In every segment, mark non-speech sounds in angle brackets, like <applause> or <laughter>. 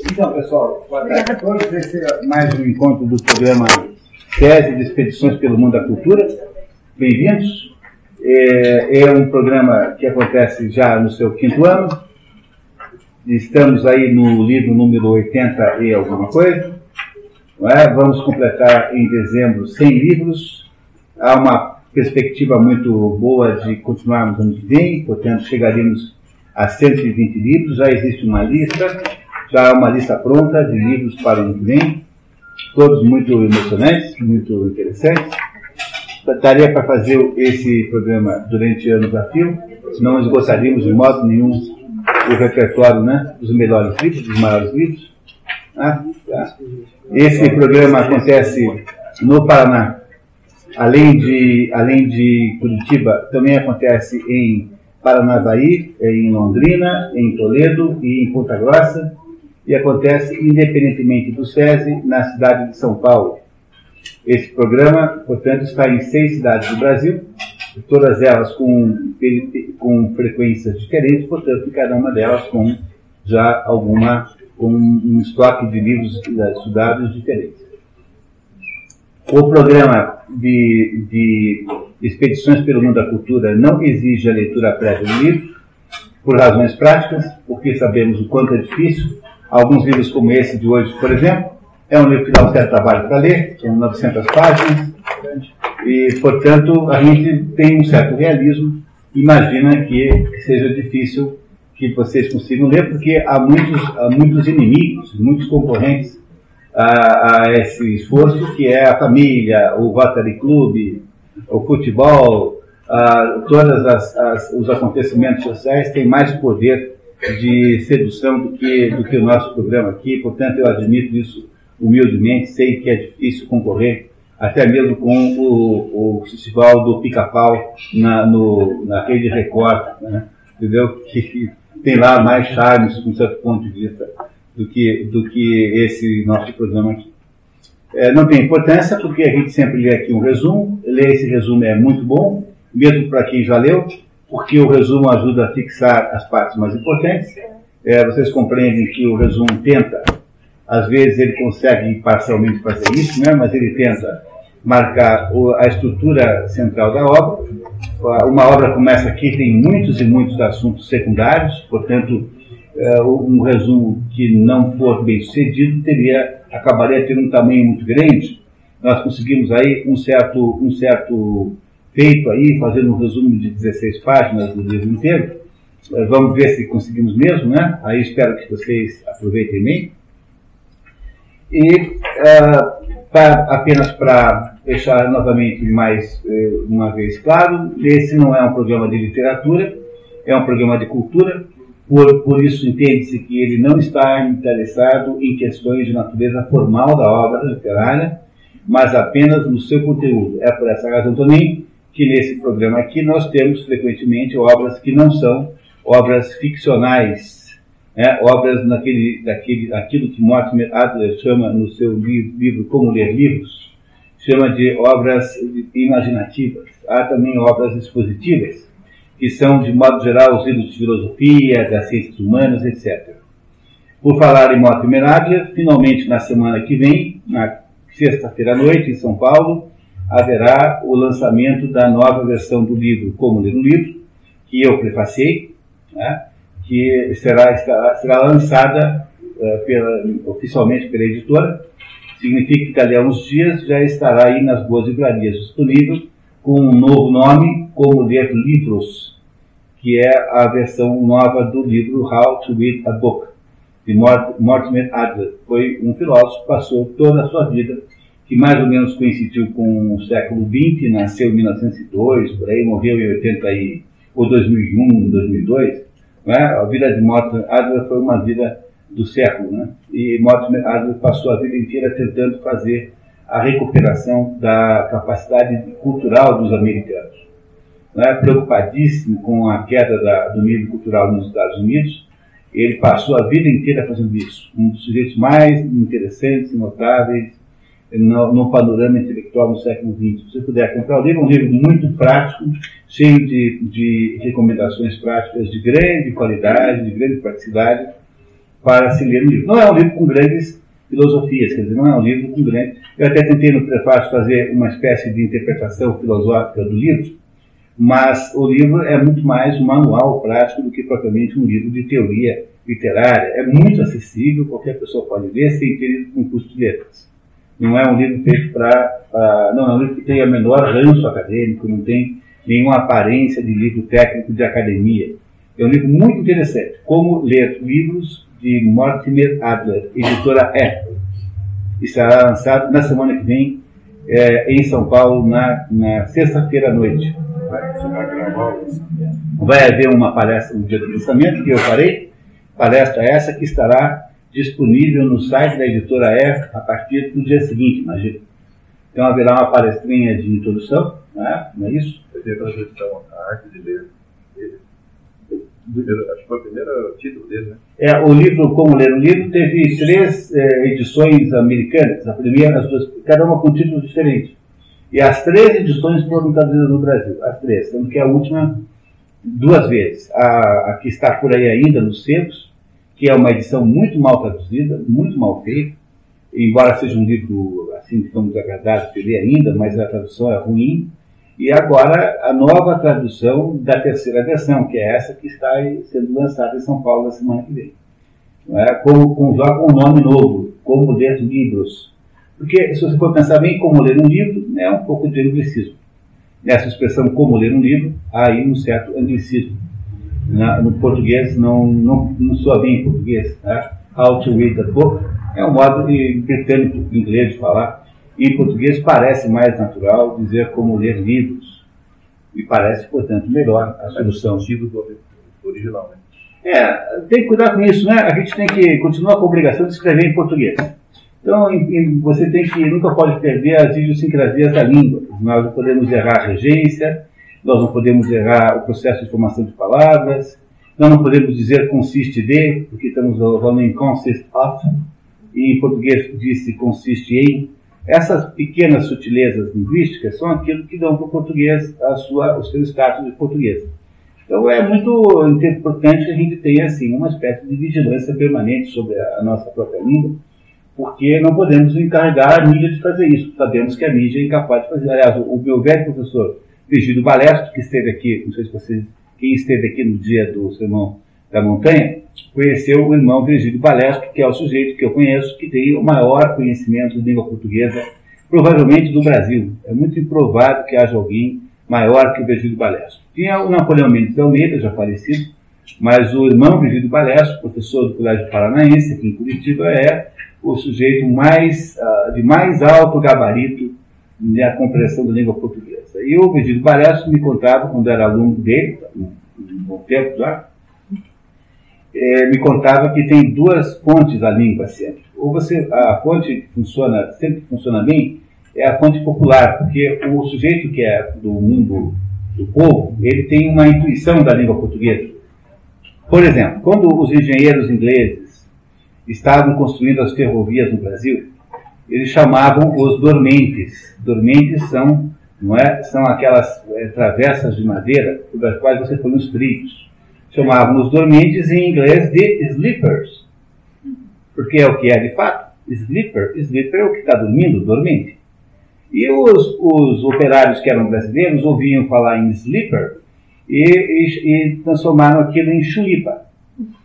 Então, pessoal, boa tarde a todos. Esse é mais um encontro do programa Tese de Expedições pelo Mundo da Cultura. Bem-vindos. É, é, um programa que acontece já no seu quinto ano. Estamos aí no livro número 80 e alguma coisa. É? Vamos completar em dezembro 100 livros. Há uma perspectiva muito boa de continuarmos ano que vem, portanto, chegaremos a 120 livros. Já existe uma lista já há uma lista pronta de livros para o ano que vem, todos muito emocionantes, muito interessantes. Daria para fazer esse programa durante anos a fio, não esgoçaríamos de modo nenhum o repertório né, dos melhores livros, dos maiores livros. Ah, tá. Esse programa acontece no Paraná. Além de, além de Curitiba, também acontece em Paranavaí, em Londrina, em Toledo e em Ponta Grossa e acontece independentemente do SESI na cidade de São Paulo. Esse programa, portanto, está em seis cidades do Brasil, todas elas com, com frequências diferentes, portanto, cada uma delas com já alguma com um estoque de livros estudados diferentes. O programa de, de expedições pelo mundo da cultura não exige a leitura prévia do livro, por razões práticas, porque sabemos o quanto é difícil Alguns livros como esse de hoje, por exemplo, é um livro que dá um certo trabalho para ler, são 900 páginas, e, portanto, a gente tem um certo realismo. Imagina que seja difícil que vocês consigam ler, porque há muitos, há muitos inimigos, muitos concorrentes a, a, esse esforço, que é a família, o Rotary Club, o futebol, todos os acontecimentos sociais têm mais poder de sedução do que, do que o nosso programa aqui, portanto eu admito isso humildemente, sei que é difícil concorrer até mesmo com o, o festival do pica-pau na, no, na rede Record, né? entendeu? Que, tem lá mais charmes, com certo ponto de vista, do que, do que esse nosso programa aqui. É, não tem importância, porque a gente sempre lê aqui um resumo, ler esse resumo é muito bom, mesmo para quem já leu, porque o resumo ajuda a fixar as partes mais importantes. É, vocês compreendem que o resumo tenta, às vezes ele consegue parcialmente fazer isso, né, mas ele tenta marcar a estrutura central da obra. Uma obra começa aqui, tem muitos e muitos assuntos secundários, portanto, é, um resumo que não for bem sucedido teria, acabaria tendo um tamanho muito grande. Nós conseguimos aí um certo, um certo feito aí, fazendo um resumo de 16 páginas do livro inteiro. Eh, vamos ver se conseguimos mesmo, né? Aí espero que vocês aproveitem bem. E uh, pra, apenas para deixar novamente mais uh, uma vez claro, esse não é um programa de literatura, é um programa de cultura, por, por isso entende-se que ele não está interessado em questões de natureza formal da obra literária, mas apenas no seu conteúdo. É por essa razão também que nesse programa aqui nós temos frequentemente obras que não são obras ficcionais, né? obras naquele, daquele, aquilo que Mortimer Adler chama no seu livro, livro Como Ler Livros, chama de obras imaginativas. Há também obras expositivas, que são, de modo geral, os livros de filosofia, das ciências humanas, etc. Por falar em Mortimer Adler, finalmente na semana que vem, na sexta-feira à noite, em São Paulo, haverá o lançamento da nova versão do livro Como Ler um Livro, que eu prefacei, né, que será, será lançada uh, pela, oficialmente pela editora. Significa que dali a uns dias já estará aí nas boas livrarias disponível com um novo nome, Como Ler Livros, que é a versão nova do livro How to Read a Book, de Mortimer Adler. Foi um filósofo que passou toda a sua vida que mais ou menos coincidiu com o século XX, nasceu em 1902, por aí, morreu em 80 e, ou 2001, 2002. Né? A vida de Mortimer Adler foi uma vida do século, né? E Mortimer Adler passou a vida inteira tentando fazer a recuperação da capacidade cultural dos americanos. Né? Preocupadíssimo com a queda da, do nível cultural nos Estados Unidos, ele passou a vida inteira fazendo isso. Um dos sujeitos mais interessantes e notáveis no, no, panorama intelectual no século XX. Se você puder comprar o livro, é um livro muito prático, cheio de, de recomendações práticas de grande qualidade, de grande praticidade, para se ler um livro. Não é um livro com grandes filosofias, quer dizer, não é um livro com grande. Eu até tentei no prefácio fazer uma espécie de interpretação filosófica do livro, mas o livro é muito mais um manual prático do que propriamente um livro de teoria literária. É muito acessível, qualquer pessoa pode ler sem ter um custo de letras. Não é um livro feito para. não, é um livro que tem a menor ranço acadêmico, não tem nenhuma aparência de livro técnico de academia. É um livro muito interessante. Como ler livros de Mortimer Adler, editora E. Estará lançado na semana que vem é, em São Paulo, na, na sexta-feira à noite. Vai haver uma palestra no dia do lançamento que eu farei. Palestra essa que estará disponível no site da editora E a partir do dia seguinte, imagina. Então haverá uma palestrinha de introdução, né? não é isso? Vai ter a arte de ler Primeiro, acho que foi o primeiro título dele, né? É, o livro Como Ler um Livro teve três é, edições americanas, a primeira, as duas, cada uma com títulos diferentes. E as três edições foram traduzidas no Brasil, as três, sendo que a última duas vezes. A, a que está por aí ainda nos centros, que é uma edição muito mal traduzida, muito mal feita, embora seja um livro assim, digamos, agradável de ler ainda, mas a tradução é ruim e agora a nova tradução da terceira versão, que é essa que está sendo lançada em São Paulo na semana que vem. É? Com, com, já com um nome novo, Como Ler Livros. Porque se você for pensar bem como ler um livro, é um pouco de anglicismo. Nessa expressão como ler um livro, há aí um certo anglicismo. Na, no português, não, não, não soa bem em português. Né? How to read a book é um modo de, britânico, inglês de falar em português parece mais natural dizer como ler livros. E parece, portanto, melhor a solução. do original, né? É, tem que cuidar com isso, né? A gente tem que continuar com a obrigação de escrever em português. Então, em, em, você tem que, nunca pode perder as idiosincrasias da língua. Nós podemos errar a regência, nós não podemos errar o processo de formação de palavras, nós não podemos dizer consiste de, porque estamos falando em consist of, e em português disse consiste em. Essas pequenas sutilezas linguísticas são aquilo que dão para o português a sua, o seu status de português. Então é muito importante que a gente tenha assim, uma espécie de vigilância permanente sobre a, nossa própria língua, porque não podemos encarregar a mídia de fazer isso. Sabemos que a mídia é incapaz de fazer. Aliás, o meu velho professor Virgílio Balesto, que esteve aqui, não sei se vocês, quem esteve aqui no dia do Sermão da Montanha, conheceu o irmão Virgílio Balesco, que é o sujeito que eu conheço que tem o maior conhecimento de língua portuguesa, provavelmente do Brasil. É muito improvável que haja alguém maior que o Virgílio Balesco. Tinha o Napoleão Mendes de Almeida, já falecido, mas o irmão Virgílio Balesco, professor do Colégio Paranaense, aqui em Curitiba, é o sujeito mais, uh, de mais alto gabarito na compreensão da língua portuguesa. E o Virgílio Balesco me contava, quando era aluno dele, um bom tempo já, é, me contava que tem duas fontes a língua sempre. Ou você, a fonte que funciona, sempre funciona bem, é a fonte popular, porque o sujeito que é do mundo do povo, ele tem uma intuição da língua portuguesa. Por exemplo, quando os engenheiros ingleses estavam construindo as ferrovias no Brasil, eles chamavam os dormentes. Dormentes são, não é, são aquelas é, travessas de madeira sobre as quais você põe os trilhos chamavam os dormentes em inglês de sleepers. Porque é o que é de fato. Sleeper, sleeper é o que está dormindo, dormente. E os, os operários que eram brasileiros ouviam falar em sleeper e, e, e transformaram aquilo em chulipa.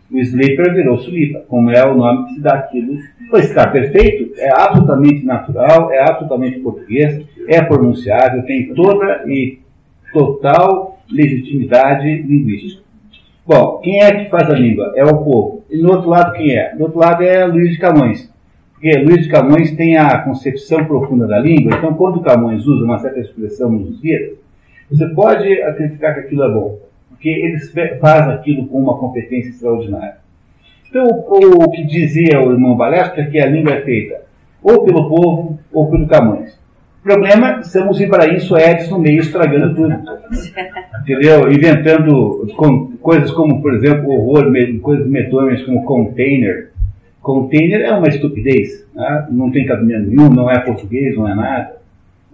O sleeper virou chulipa, como é o nome que se dá aquilo. Pois está perfeito, é absolutamente natural, é absolutamente português, é pronunciável, tem toda e total legitimidade linguística. Bom, quem é que faz a língua? É o povo. E no outro lado, quem é? Do outro lado é Luiz de Camões. Porque Luiz de Camões tem a concepção profunda da língua, então quando Camões usa uma certa expressão nos dias, você pode acreditar que aquilo é bom, porque ele faz aquilo com uma competência extraordinária. Então, o, o que dizia o irmão Balestra é que a língua é feita ou pelo povo ou pelo Camões problema são os Ibrahim Suedes no meio estragando tudo. Entendeu? Inventando com, coisas como, por exemplo, horror, coisas medonhas como container. Container é uma estupidez. Né? Não tem cabimento nenhum, não é português, não é nada.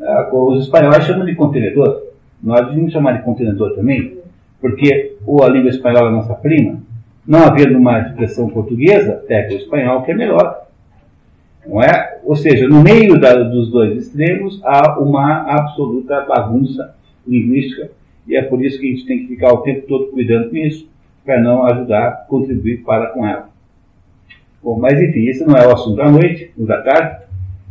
Ah, os espanhóis chamam de contenedor. Nós devíamos chamar de contenedor também, porque ou a língua espanhola é nossa prima, não havendo uma expressão portuguesa, pega o espanhol, que é melhor. Não é? Ou seja, no meio da, dos dois extremos há uma absoluta bagunça linguística e é por isso que a gente tem que ficar o tempo todo cuidando com isso, para não ajudar, contribuir para com ela. Bom, mas enfim, esse não é o assunto da noite, o da tarde,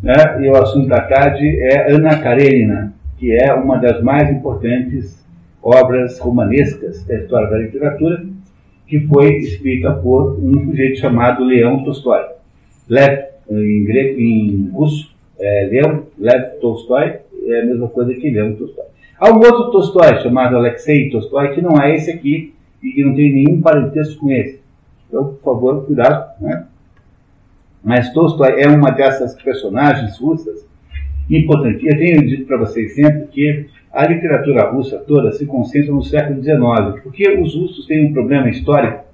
né? e o assunto da tarde é Ana Karenina, que é uma das mais importantes obras romanescas da história da literatura, que foi escrita por um sujeito chamado Leão Tolstói. Lev, em grego, em russo, é Leão, Lev Tolstói, é a mesma coisa que Leão Tolstói. Há um outro Tolstói chamado Alexei Tolstói, que não é esse aqui e que não tem nenhum parentesco com esse. Então, por favor, cuidado. Né? Mas Tolstói é uma dessas personagens russas importantes. Eu tenho dito para vocês sempre que a literatura russa toda se concentra no século XIX, porque os russos têm um problema histórico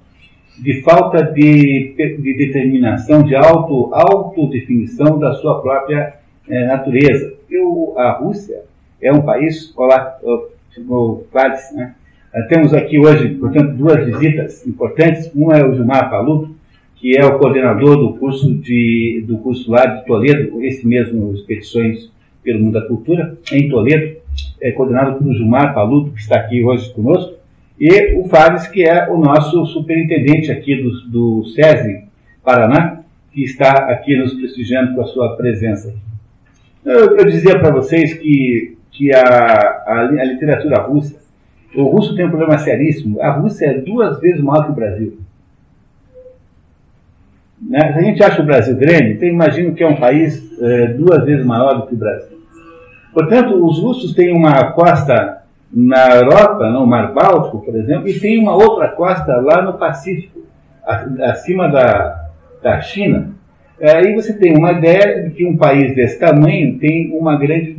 de falta de, de determinação, de auto, autodefinição da sua própria é, natureza. Eu, a Rússia é um país, olá, o Vales, né? Eh, temos aqui hoje, portanto, duas visitas importantes. Uma é o Gilmar Paluto, que é o coordenador do curso, de, do curso lá de Toledo, esse mesmo Expedições pelo Mundo da Cultura, em Toledo, é coordenado pelo Gilmar Paluto, que está aqui hoje conosco, e o Fábio, que é o nosso superintendente aqui do, do SESI Paraná, que está aqui nos prestigiando com a sua presença. Eu, eu dizia para vocês que que a, a, a, literatura russa, o russo tem um problema seríssimo, a Rússia é duas vezes maior que o Brasil. Né? Se a gente acha o Brasil grande, então imagino que é um país é, duas vezes maior do que o Brasil. Portanto, os russos têm uma costa na Europa, no Mar Báltico, por exemplo, e tem uma outra costa lá no Pacífico, acima da, da China. Aí você tem uma ideia de que um país desse tamanho tem uma grande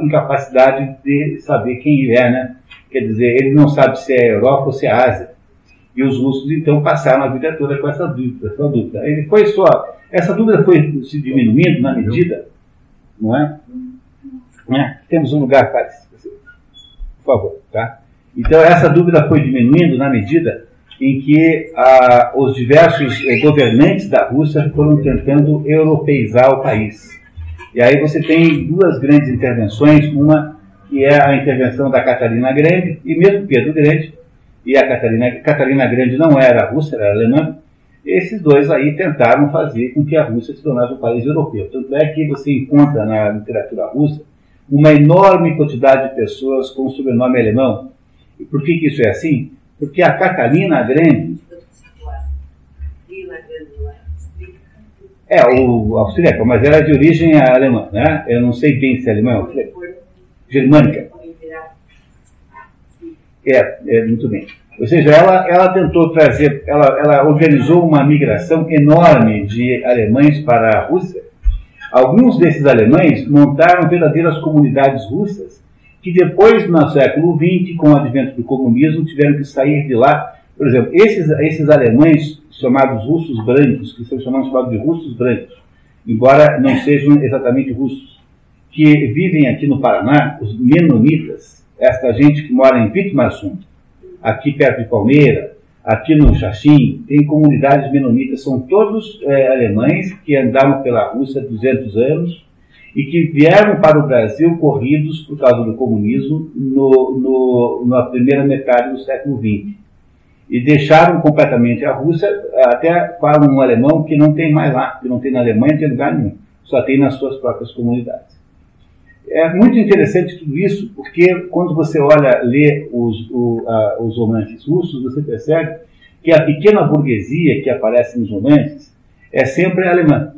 incapacidade de saber quem ele é, né? Quer dizer, ele não sabe se é Europa ou se é Ásia. E os russos, então, passaram a vida toda com essa dúvida. Essa dúvida. Ele foi só. Essa dúvida foi se diminuindo na medida, não é? é? Temos um lugar para. Por favor, tá? Então, essa dúvida foi diminuindo na medida em que ah, os diversos eh, governantes da Rússia foram tentando europeizar o país. E aí você tem duas grandes intervenções, uma que é a intervenção da Catarina Grande, e mesmo Pedro Grande, e a Catarina, Catarina Grande não era russa, era alemã, esses dois aí tentaram fazer com que a Rússia se tornasse um país europeu. Tanto é que você encontra na literatura russa uma enorme quantidade de pessoas com sobrenome alemão. E por que, que isso é assim? Porque a Catalina Grande. É, o austríaco, mas era de origem alemã, né? Eu não sei bem se é alemã ou germânica. É, é, muito bem. Ou seja, ela, ela tentou trazer, ela, ela organizou uma migração enorme de alemães para a Rússia. Alguns desses alemães montaram verdadeiras comunidades russas que depois, no século XX, com o advento do comunismo, tiveram que sair de lá. Por exemplo, esses, esses alemães chamados russos brancos, que são chamados, de russos brancos, embora não sejam exatamente russos, que vivem aqui no Paraná, os menonitas, esta gente que mora em Pitmarsum, aqui perto de Palmeira, aqui no Xaxim, tem comunidades menonitas, são todos é, alemães que andaram pela Rússia há 200 anos, e que vieram para o Brasil corridos por causa do comunismo no, no, na primeira metade do século XX. E deixaram completamente a Rússia, até falam um alemão que não tem mais lá, que não tem na Alemanha, não tem lugar nenhum, só tem nas suas próprias comunidades. É muito interessante tudo isso, porque quando você olha, lê os, o, a, os romances russos, você percebe que a pequena burguesia que aparece nos romances é sempre alemã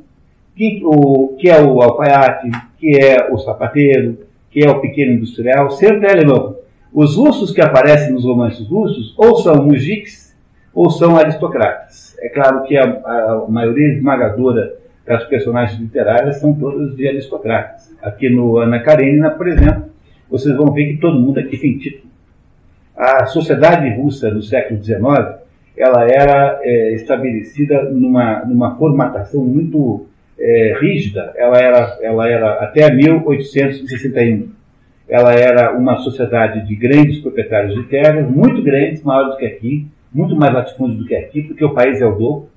que, o, que é o alfaiate, que é o sapateiro, que é o pequeno industrial, sempre é alemão. Os russos que aparecem nos romances russos ou são mujiks ou são aristocratas. É claro que a, a maioria esmagadora das personagens literárias são todas de aristocratas. Aqui no Ana Karenina, por exemplo, vocês vão ver que todo mundo aqui tem título. A sociedade russa do século XIX ela era é, estabelecida numa, numa formatação muito é, rígida, ela era, ela era até 1861. Ela era uma sociedade de grandes proprietários de terras, muito grandes, maiores do que aqui, muito mais latifúndio do que aqui, porque o país é o dobro,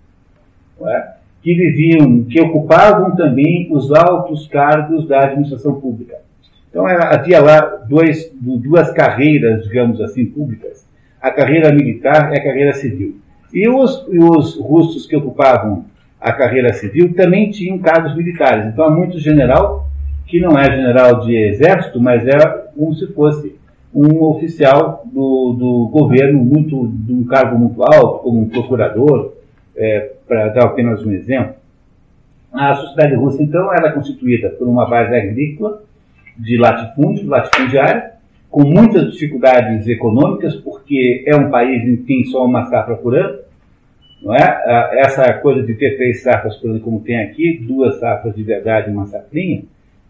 é? Que viviam, que ocupavam também os altos cargos da administração pública. Então era, havia lá dois, duas carreiras, digamos assim, públicas. A carreira militar e a carreira civil. E os, e os russos que ocupavam a carreira civil também tinham cargos militares. Então há muito general que não é general de exército, mas é como se fosse um oficial do, do governo, muito, de um cargo muito alto, como um procurador, é, para dar apenas um exemplo. A sociedade russa, então, era constituída por uma base agrícola, de latifúndio, latifundiário, com muitas dificuldades econômicas, porque é um país em que tem só uma safra por ano, não é? Essa coisa de ter três safras por ano, como tem aqui, duas safras de verdade e uma safrinha,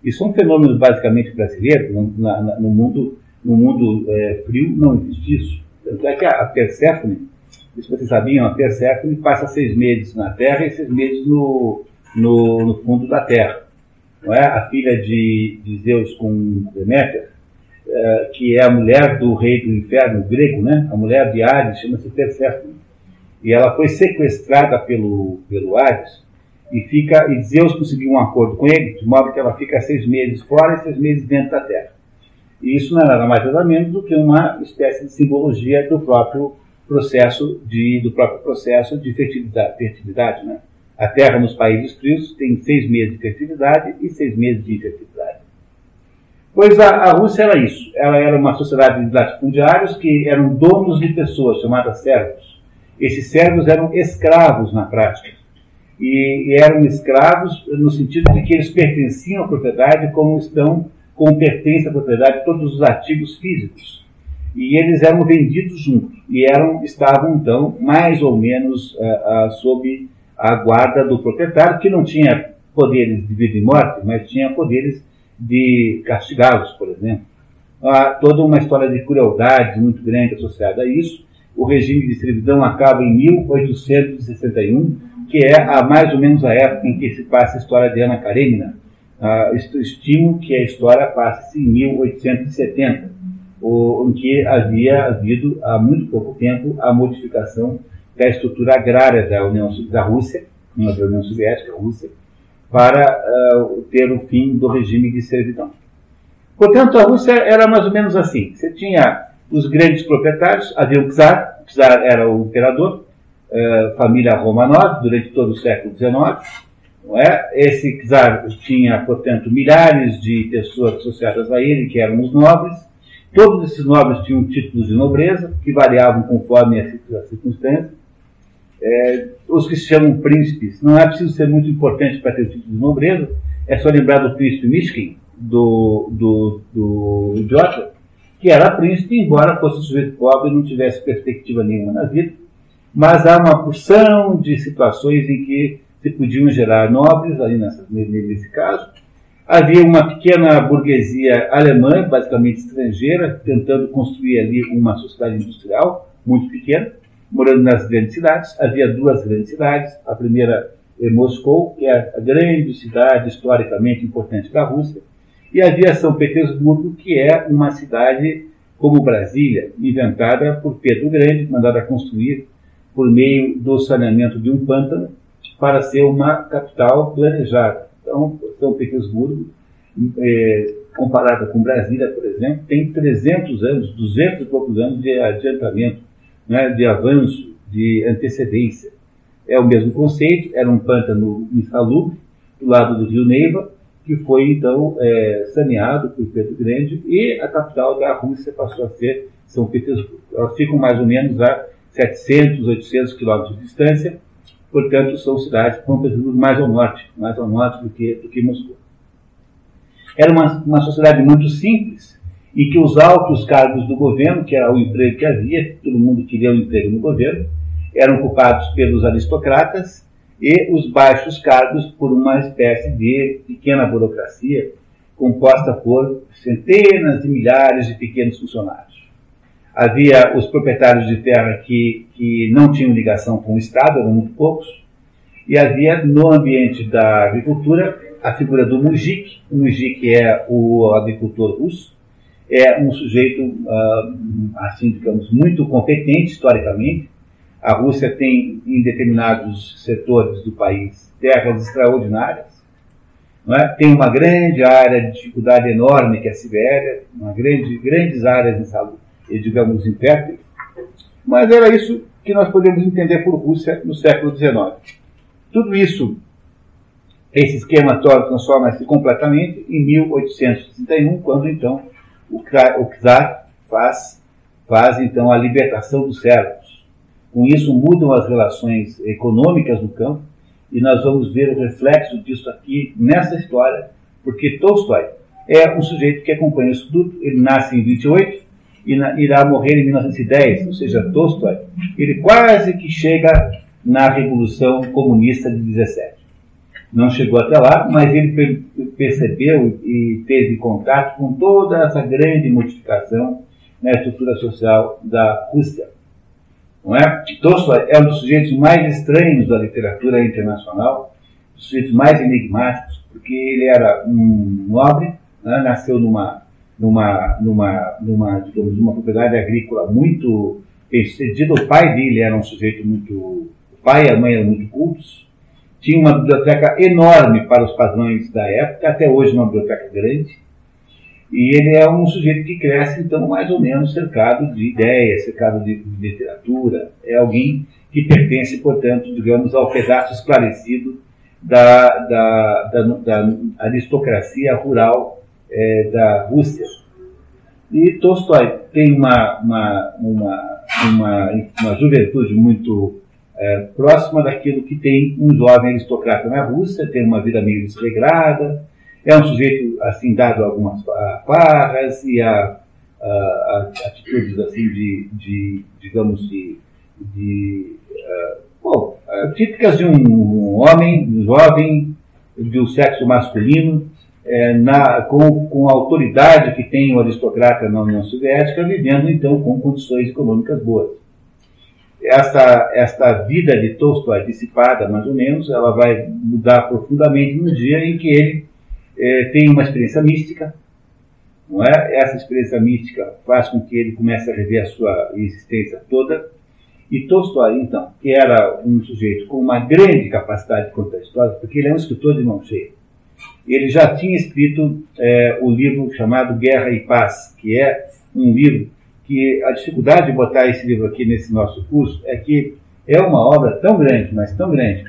isso é um fenômeno basicamente brasileiro, no, na, no mundo, no mundo é, frio não existe isso. Tanto é que a, Perséfone, se vocês sabiam, a Perséfone passa seis meses na Terra e seis meses no, no, no fundo da Terra. Não é? A filha de, de Zeus com Deméter, é, que é a mulher do rei do inferno grego, né? a mulher de Hades, chama-se Perséfone. E ela foi sequestrada pelo, pelo Hades e fica e Zeus conseguiu um acordo com ele, de modo que ela fica seis meses fora e seis meses dentro da Terra. E isso não é nada mais nada menos do que uma espécie de simbologia do próprio processo de do próprio processo de fertilidade, fertilidade né? A Terra nos países frios tem seis meses de fertilidade e seis meses de infertilidade. Pois a, a Rússia era isso. Ela era uma sociedade de latifundiários que eram donos de pessoas chamadas servos. Esses servos eram escravos na prática e, e eram escravos no sentido de que eles pertenciam à propriedade como estão como pertence à propriedade todos os artigos físicos. E eles eram vendidos juntos e eram estavam então mais ou menos uh, uh, sob a guarda do proprietário que não tinha poderes de vida e morte, mas tinha poderes de castigá-los, por exemplo. Há toda uma história de crueldade muito grande associada a isso. O regime de servidão acaba em 1861 que é a mais ou menos a época em que se passa a história de Ana Karenina. Uh, estimo que a história passe em 1870, o, em que havia havido há muito pouco tempo a modificação da estrutura agrária da União da Rússia, da União Soviética, Rússia, para uh, ter o fim do regime de servidão. Portanto, a Rússia era mais ou menos assim. Você tinha os grandes proprietários, havia o czar, o czar era o imperador, uh, família Romanov durante todo o século XIX. Não é? Esse czar tinha, portanto, milhares de pessoas associadas a ele, que eram os nobres. Todos esses nobres tinham títulos de nobreza, que variavam conforme a circunstância. É, os que se chamam príncipes, não é preciso ser muito importante para ter o título de nobreza, é só lembrar do príncipe Mishkin, do, do, do idiota, que era príncipe, embora fosse um sujeito pobre e não tivesse perspectiva nenhuma na vida mas há uma porção de situações em que se podiam gerar nobres, ali nessa, nesse caso. Havia uma pequena burguesia alemã, basicamente estrangeira, tentando construir ali uma sociedade industrial muito pequena, morando nas grandes cidades. Havia duas grandes cidades, a primeira é Moscou, que é a grande cidade historicamente importante da Rússia, e havia São Petersburgo, que é uma cidade como Brasília, inventada por Pedro Grande, mandada construir por meio do saneamento de um pântano para ser uma capital planejada. Então, São Petersburgo, é, comparada com Brasília, por exemplo, tem 300 anos, 200 e poucos anos de adiantamento, né, de avanço, de antecedência. É o mesmo conceito, era um pântano insalubre, do lado do rio Neiva, que foi então é, saneado por Pedro Grande e a capital da Rússia passou a ser São Petersburgo. Elas ficam mais ou menos a 700, 800 quilômetros de distância, portanto, são cidades que estão mais ao norte, mais ao norte do que, do que Moscou. Era uma, uma sociedade muito simples e que os altos cargos do governo, que era o emprego que havia, todo mundo queria um emprego no governo, eram ocupados pelos aristocratas e os baixos cargos por uma espécie de pequena burocracia composta por centenas de milhares de pequenos funcionários havia os proprietários de terra que, que não tinham ligação com o Estado, eram muito poucos, e havia no ambiente da agricultura a figura do mujik. O mujik é o agricultor russo, é um sujeito, uh, assim, digamos, muito competente historicamente, A Rússia tem, em determinados setores do país, terras extraordinárias, é? tem uma grande área de dificuldade enorme, que é a Sibéria, uma grande, grandes áreas, saúde, digamos, inférteis, mas era isso que nós podemos entender por Rússia no século XIX. Tudo isso, esse esquema transforma-se completamente em 1861, quando então o czar faz, faz então a libertação dos servos. Com isso mudam as relações econômicas do campo e nós vamos ver o reflexo disso aqui nessa história, porque Tolstói é um sujeito que acompanha isso tudo, ele nasce em 28 e irá morrer em 1910, ou seja, Tolstói, ele quase que chega na Revolução Comunista de 17. Não chegou até lá, mas ele percebeu e teve contato com toda essa grande modificação na estrutura social da Rússia. Não é? Tolstói é um dos sujeitos mais estranhos da literatura internacional, dos sujeitos mais enigmáticos, porque ele era um nobre, né? nasceu numa, numa, numa, numa, digamos, numa propriedade agrícola muito bem-sucedida. O pai dele era um sujeito muito. O pai e a mãe eram muito cultos. Tinha uma biblioteca enorme para os padrões da época, até hoje uma biblioteca grande. E ele é um sujeito que cresce, então, mais ou menos cercado de ideias, cercado de, de literatura. É alguém que pertence, portanto, digamos, ao pedaço esclarecido da, da, da, da aristocracia rural é, da Rússia. E Tolstói tem uma, uma, uma, uma, uma juventude muito é, próxima daquilo que tem um jovem aristocrata na Rússia, tem uma vida meio desregrada, é um sujeito assim dado a algumas farras e a, a, a, atitudes assim de, de digamos de, de uh, bom, uh, típicas de um homem um jovem do sexo masculino é, na, com, com a autoridade que tem o aristocrata na União Soviética, vivendo então com condições econômicas boas. Esta, esta vida de Tolstói dissipada, mais ou menos, ela vai mudar profundamente no dia em que ele é, tem uma experiência mística, não é? Essa experiência mística faz com que ele comece a rever a sua existência toda. E Tolstói, então, que era um sujeito com uma grande capacidade de contar histórias, porque ele é um escritor de mão cheia. Ele já tinha escrito é, o livro chamado Guerra e Paz, que é um livro que a dificuldade de botar esse livro aqui nesse nosso curso é que é uma obra tão grande, mas tão grande,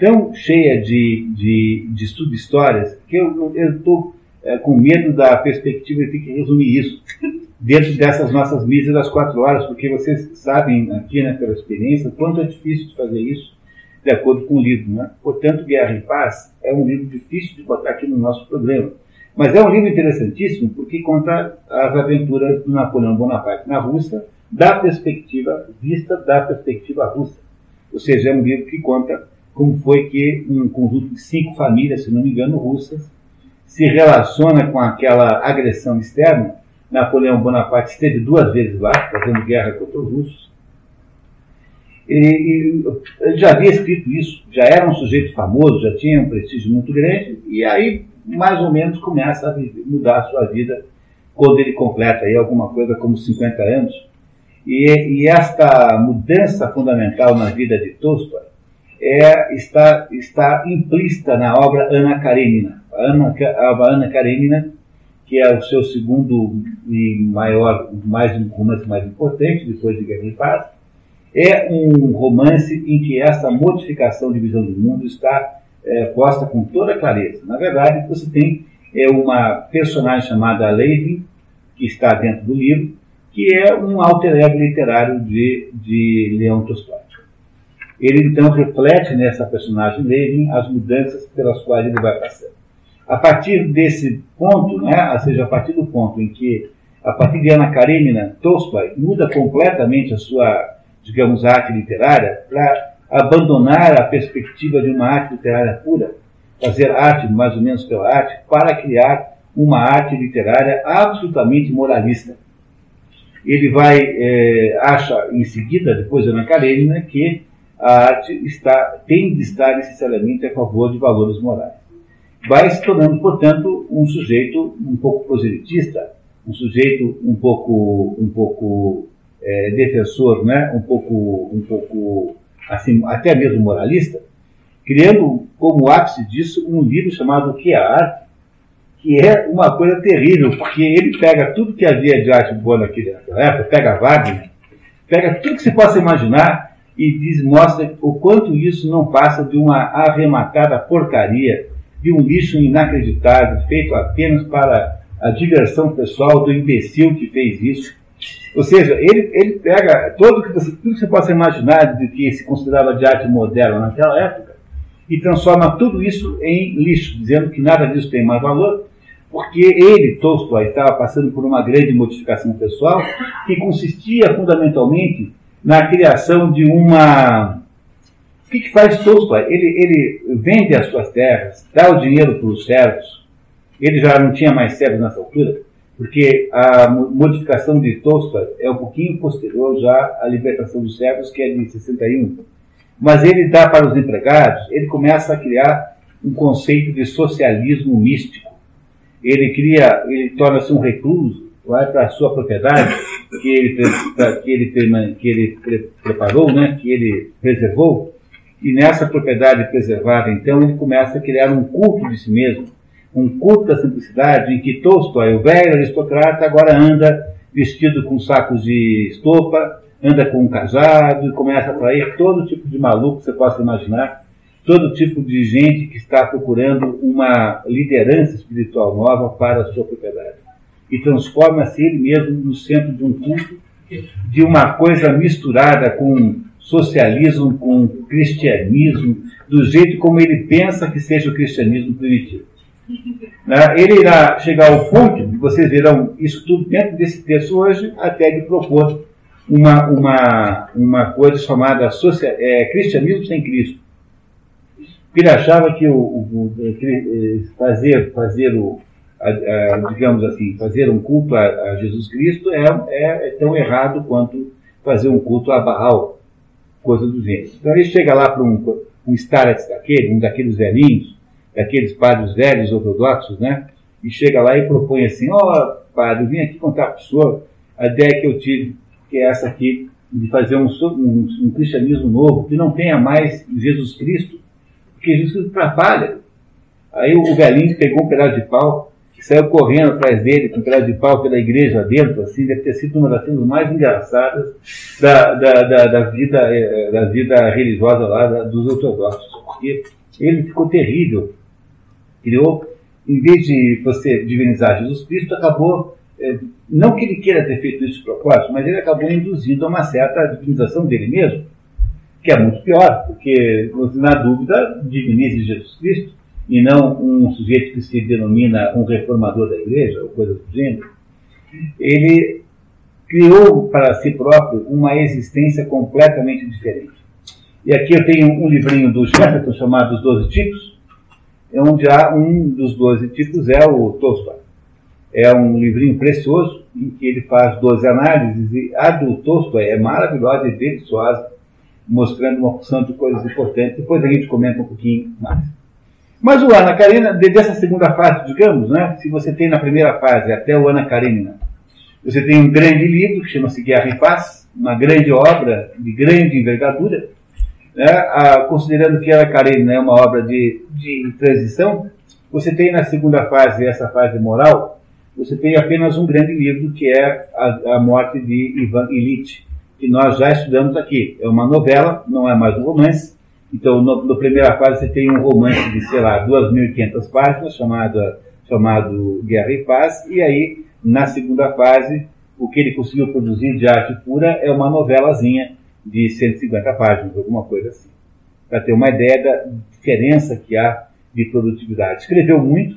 tão cheia de, de, de subhistórias, que eu estou é, com medo da perspectiva de ter que resumir isso <laughs> dentro dessas nossas mídias das quatro horas, porque vocês sabem aqui, né, pela experiência, quanto é difícil de fazer isso de acordo com o livro. Né? Portanto, Guerra e Paz é um livro difícil de botar aqui no nosso programa. Mas é um livro interessantíssimo porque conta as aventuras do Napoleão Bonaparte na Rússia, da perspectiva vista da perspectiva russa. Ou seja, é um livro que conta como foi que um conjunto de cinco famílias, se não me engano, russas, se relaciona com aquela agressão externa. Napoleão Bonaparte esteve duas vezes lá, fazendo guerra contra os russos. Ele já havia escrito isso, já era um sujeito famoso, já tinha um prestígio muito grande, e aí mais ou menos começa a mudar a sua vida quando ele completa aí alguma coisa como 50 anos. E, e esta mudança fundamental na vida de Tolstói é, está, está implícita na obra Ana Karenina. A Ana, a Ana Karenina, que é o seu segundo e maior, mais um romance mais importante, depois de Guerra e Paz, é um romance em que essa modificação de visão do mundo está é, posta com toda clareza. Na verdade, você tem é, uma personagem chamada Levin, que está dentro do livro, que é um alter ego literário de, de Leão Tolstói. Ele então reflete nessa personagem Levin as mudanças pelas quais ele vai passando. A partir desse ponto, né, ou seja, a partir do ponto em que, a partir de Ana Karenina, Tolstói muda completamente a sua, digamos, arte literária para abandonar a perspectiva de uma arte literária pura, fazer arte mais ou menos pela arte, para criar uma arte literária absolutamente moralista. Ele vai, é, acha em seguida, depois de Ana Karenina, que a arte está, tem de estar necessariamente a favor de valores morais. Vai se tornando, portanto, um sujeito um pouco proselitista, um sujeito um pouco, um pouco é, defensor, né, um pouco, um pouco assim, até mesmo moralista, criando como ápice disso um livro chamado O que é arte, que é uma coisa terrível, porque ele pega tudo que havia de arte boa naquela época, pega Wagner, pega tudo que se possa imaginar e diz, mostra o quanto isso não passa de uma arrematada porcaria, de um lixo inacreditável, feito apenas para a diversão pessoal do imbecil que fez isso. Ou seja, ele, ele pega todo que você, tudo que você possa imaginar de que se considerava de arte moderna naquela época e transforma tudo isso em lixo, dizendo que nada disso tem mais valor, porque ele, Tolstói, estava passando por uma grande modificação pessoal que consistia fundamentalmente na criação de uma. O que, que faz Tolstói? Ele, ele vende as suas terras, dá o dinheiro para os servos. Ele já não tinha mais servos nessa altura, porque a modificação de Tolstói é um pouquinho posterior já à libertação dos servos, que é de 61. Mas ele dá para os empregados, ele começa a criar um conceito de socialismo místico. Ele cria, ele torna-se um recluso, vai para a sua propriedade, que ele, que ele, que ele preparou, né, que ele preservou, e nessa propriedade preservada, então, ele começa a criar um culto de si mesmo, um culto da simplicidade, em que Tolstói, o velho aristocrata, agora anda vestido com sacos de estopa, anda com um cajado e começa a atrair todo tipo de maluco que você possa imaginar, todo tipo de gente que está procurando uma liderança espiritual nova para a sua propriedade e transforma-se ele mesmo no centro de um culto, de uma coisa misturada com socialismo, com cristianismo, do jeito como ele pensa que seja o cristianismo primitivo. Né? Ele irá chegar ao ponto, vocês verão isso tudo dentro desse texto hoje, até de propor uma, uma, uma coisa chamada social, é, cristianismo sem Cristo. Ele achava que o, o, o fazer, fazer o, a, a, digamos assim, fazer um culto a, a Jesus Cristo é, é, é, tão errado quanto fazer um culto a Baal, coisa do gênero. Então ele chega lá para um, um Starets daquele, um daqueles velhinhos, daqueles padres velhos ortodoxos, né? E chega lá e propõe assim, ó oh, padre, vim aqui contar para o senhor a ideia que eu tive, que é essa aqui, de fazer um, um, um cristianismo novo, que não tenha mais Jesus Cristo, porque Jesus Cristo atrapalha. Aí o velhinho pegou um pedaço de pau, saiu correndo atrás dele com um pedaço de pau pela igreja dentro, assim, deve ter sido uma das cenas mais engraçadas da, da, da, da vida, eh, da vida religiosa lá dos ortodoxos. Porque ele ficou terrível. Criou, em vez de você divinizar Jesus Cristo, acabou, eh, não que ele queira ter feito isso de propósito, mas ele acabou induzindo a uma certa divinização dele mesmo, que é muito pior, porque, na dúvida, divinize Jesus Cristo e não um sujeito que se denomina um reformador da igreja, ou coisa do gênero, ele criou para si próprio uma existência completamente diferente. E aqui eu tenho um livrinho do Chesterton chamado Os Doze Tipos, onde há um dos doze tipos é o Tolstói. É um livrinho precioso em que ele faz 12 análises e a do Tolstói é maravilhosa e deliciosa, mostrando uma porção de coisas importantes. Depois a gente comenta um pouquinho mais. Mas o Ana Karenina, dessa segunda fase, digamos, né, se você tem na primeira fase até o Ana Karenina, você tem um grande livro que chama-se Guerra e Paz, uma grande obra de grande envergadura, né, a, considerando que Ana Karenina é uma obra de, de transição, você tem na segunda fase, essa fase moral, você tem apenas um grande livro que é a, a morte de Ivan Illich, que nós já estudamos aqui. É uma novela, não é mais um romance, então, no, na primeira fase, você tem um romance de, sei lá, 2.500 páginas, chamado, chamado Guerra e Paz, e aí, na segunda fase, o que ele conseguiu produzir de arte pura é uma novelazinha de 150 páginas, alguma coisa assim. Para ter uma ideia da diferença que há de produtividade. Escreveu muito,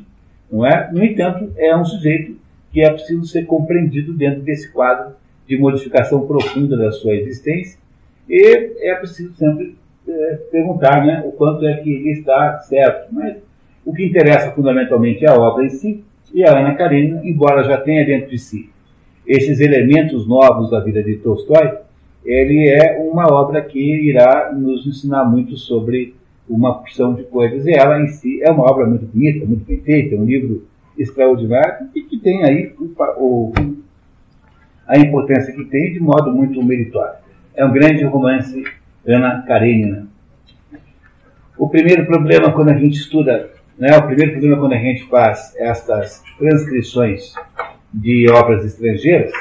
não é? No entanto, é um sujeito que é preciso ser compreendido dentro desse quadro de modificação profunda da sua existência, e é preciso sempre é, perguntar né, o quanto é que ele está certo. Mas o que interessa fundamentalmente é a obra em si, e a Ana Karenina, embora já tenha dentro de si esses elementos novos da vida de Tolstói, ele é uma obra que irá nos ensinar muito sobre uma porção de coisas, e ela em si é uma obra muito bonita, muito bem feita, é um livro extraordinário, e que tem aí o, o, a importância que tem de modo muito meritório. É um grande romance Ana Karenina. O primeiro problema quando a gente estuda, né, o primeiro problema quando a gente faz estas transcrições de obras estrangeiras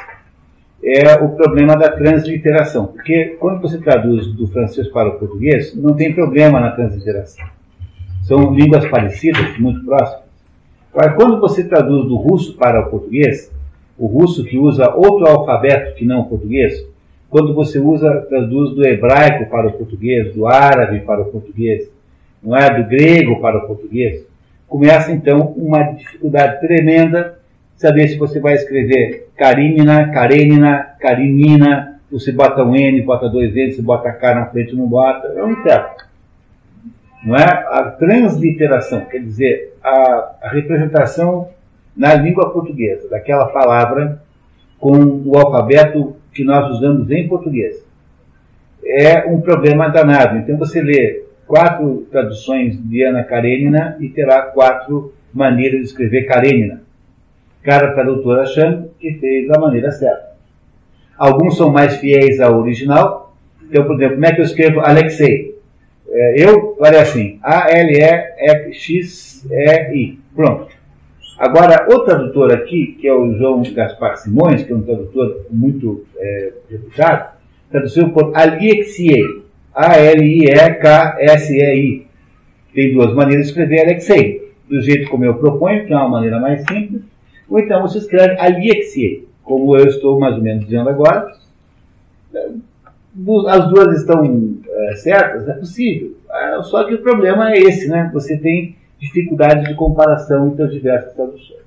é o problema da transliteração. Porque quando você traduz do francês para o português, não tem problema na transliteração. São línguas parecidas, muito próximas. Agora, quando você traduz do russo para o português, o russo que usa outro alfabeto que não o português, quando você usa, traduz do hebraico para o português, do árabe para o português, não é do grego para o português, começa então uma dificuldade tremenda saber se você vai escrever Karinina, Karenina, Karinina, você bota um N, bota dois N, você bota K na frente, não bota, é um. Não é? A transliteração, quer dizer, a, a representação na língua portuguesa daquela palavra com o alfabeto que nós usamos em português. É um problema danado. Então você lê quatro traduções de Ana Karenina e terá quatro maneiras de escrever Karenina. Cada tradutor achando que fez da maneira certa. Alguns são mais fiéis ao original. Então, por exemplo, como é que eu escrevo Alexei? É, eu falei assim, A-L-E-X-E-I. Pronto. Agora, o tradutor aqui, que é o João Gaspar Simões, que é um tradutor muito é, reputado, traduziu por Alexei. A-L-I-E-K-S-E-I. Tem duas maneiras de escrever Alexei. Do jeito como eu proponho, que é uma maneira mais simples, ou então você escreve Alexei, como eu estou mais ou menos dizendo agora. As duas estão é, certas? É possível. Ah, só que o problema é esse, né? Você tem dificuldade de comparação entre as diversas traduções.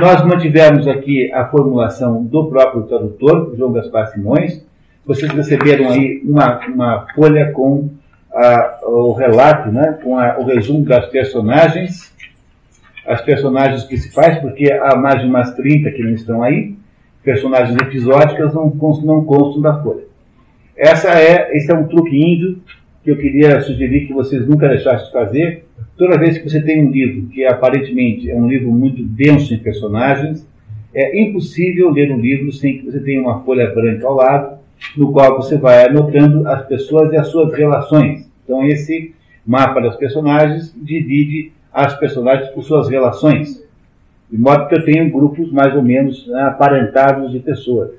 Nós mantivemos aqui a formulação do próprio tradutor, João Gaspar Simões. Vocês receberam aí uma, uma folha com a, o relato, né, com a, o resumo das personagens as personagens principais, porque há mais de umas 30 que não estão aí, personagens episódicas não, não constam da folha. Essa é, esse é um truque índio que eu queria sugerir que vocês nunca deixassem de fazer. Toda vez que você tem um livro que aparentemente é um livro muito denso em personagens, é impossível ler um livro sem que você tenha uma folha branca ao lado, no qual você vai anotando as pessoas e as suas relações. Então, esse mapa das personagens divide as personagens por suas relações, de modo que eu tenho grupos mais ou menos né, aparentados de pessoas.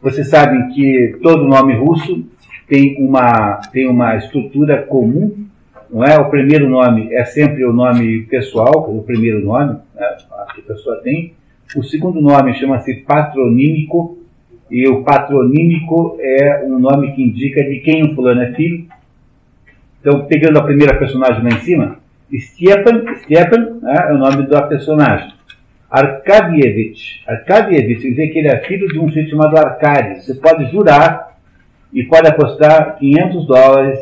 Vocês sabem que todo nome russo tem uma, tem uma estrutura comum, não é? O primeiro nome é sempre o nome pessoal, o primeiro nome né, que a pessoa tem. O segundo nome chama-se patronímico, e o patronímico é um nome que indica de quem o fulano é filho. Então, pegando a primeira personagem lá em cima, Stepan, Stepan né, é o nome da personagem. Arkadievich. Arkadievich quer dizer que ele é filho de um sujeito chamado Arcades. Você pode jurar e pode apostar 500 dólares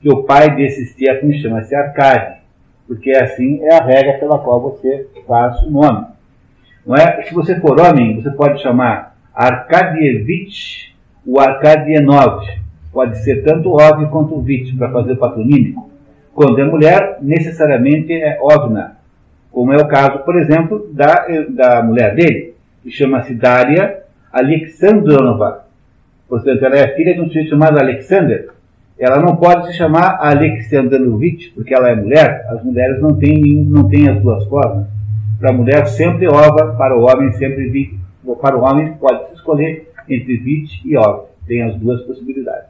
que o pai desse Stepan chama-se Arcade. Porque assim é a regra pela qual você faz o nome. Não é? Se você for homem, você pode chamar Arkadievich ou Arkadienov Pode ser tanto Ov quanto Vit para fazer o patronímico. Quando é mulher, necessariamente é Ovna, como é o caso, por exemplo, da, da mulher dele, que chama-se Daria Alexandronova. Portanto, ela é filha de um sujeito chamado Alexander. Ela não pode se chamar Alexandrovich, porque ela é mulher. As mulheres não têm, não têm as duas formas. Para a mulher, sempre ova, para o homem, sempre vit. Para o homem, pode-se escolher entre vit e ov. Tem as duas possibilidades.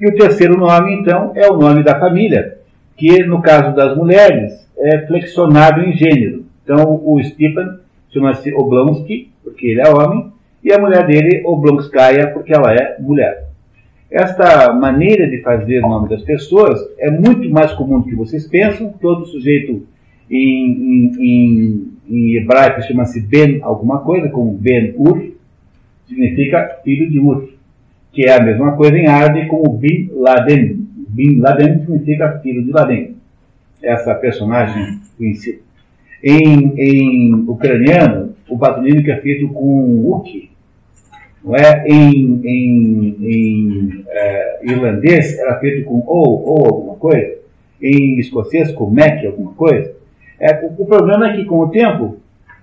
E o terceiro nome, então, é o nome da família, que no caso das mulheres é flexionado em gênero. Então, o Stepan chama-se Oblonsky, porque ele é homem, e a mulher dele, Oblonskaya, porque ela é mulher. Esta maneira de fazer o nome das pessoas é muito mais comum do que vocês pensam. Todo sujeito em, em, em, em hebraico chama-se Ben alguma coisa, como Ben Ur, significa filho de Ur que é a mesma coisa em árabe com Bin Laden. Bin Laden significa filho de Laden. Essa personagem conhecida. Em, em ucraniano, o patronímico é feito com Uki. Não é? Em, em, em é, irlandês era feito com ou, ou alguma coisa. Em escocês com Mac alguma coisa. É, o, o problema é que com o tempo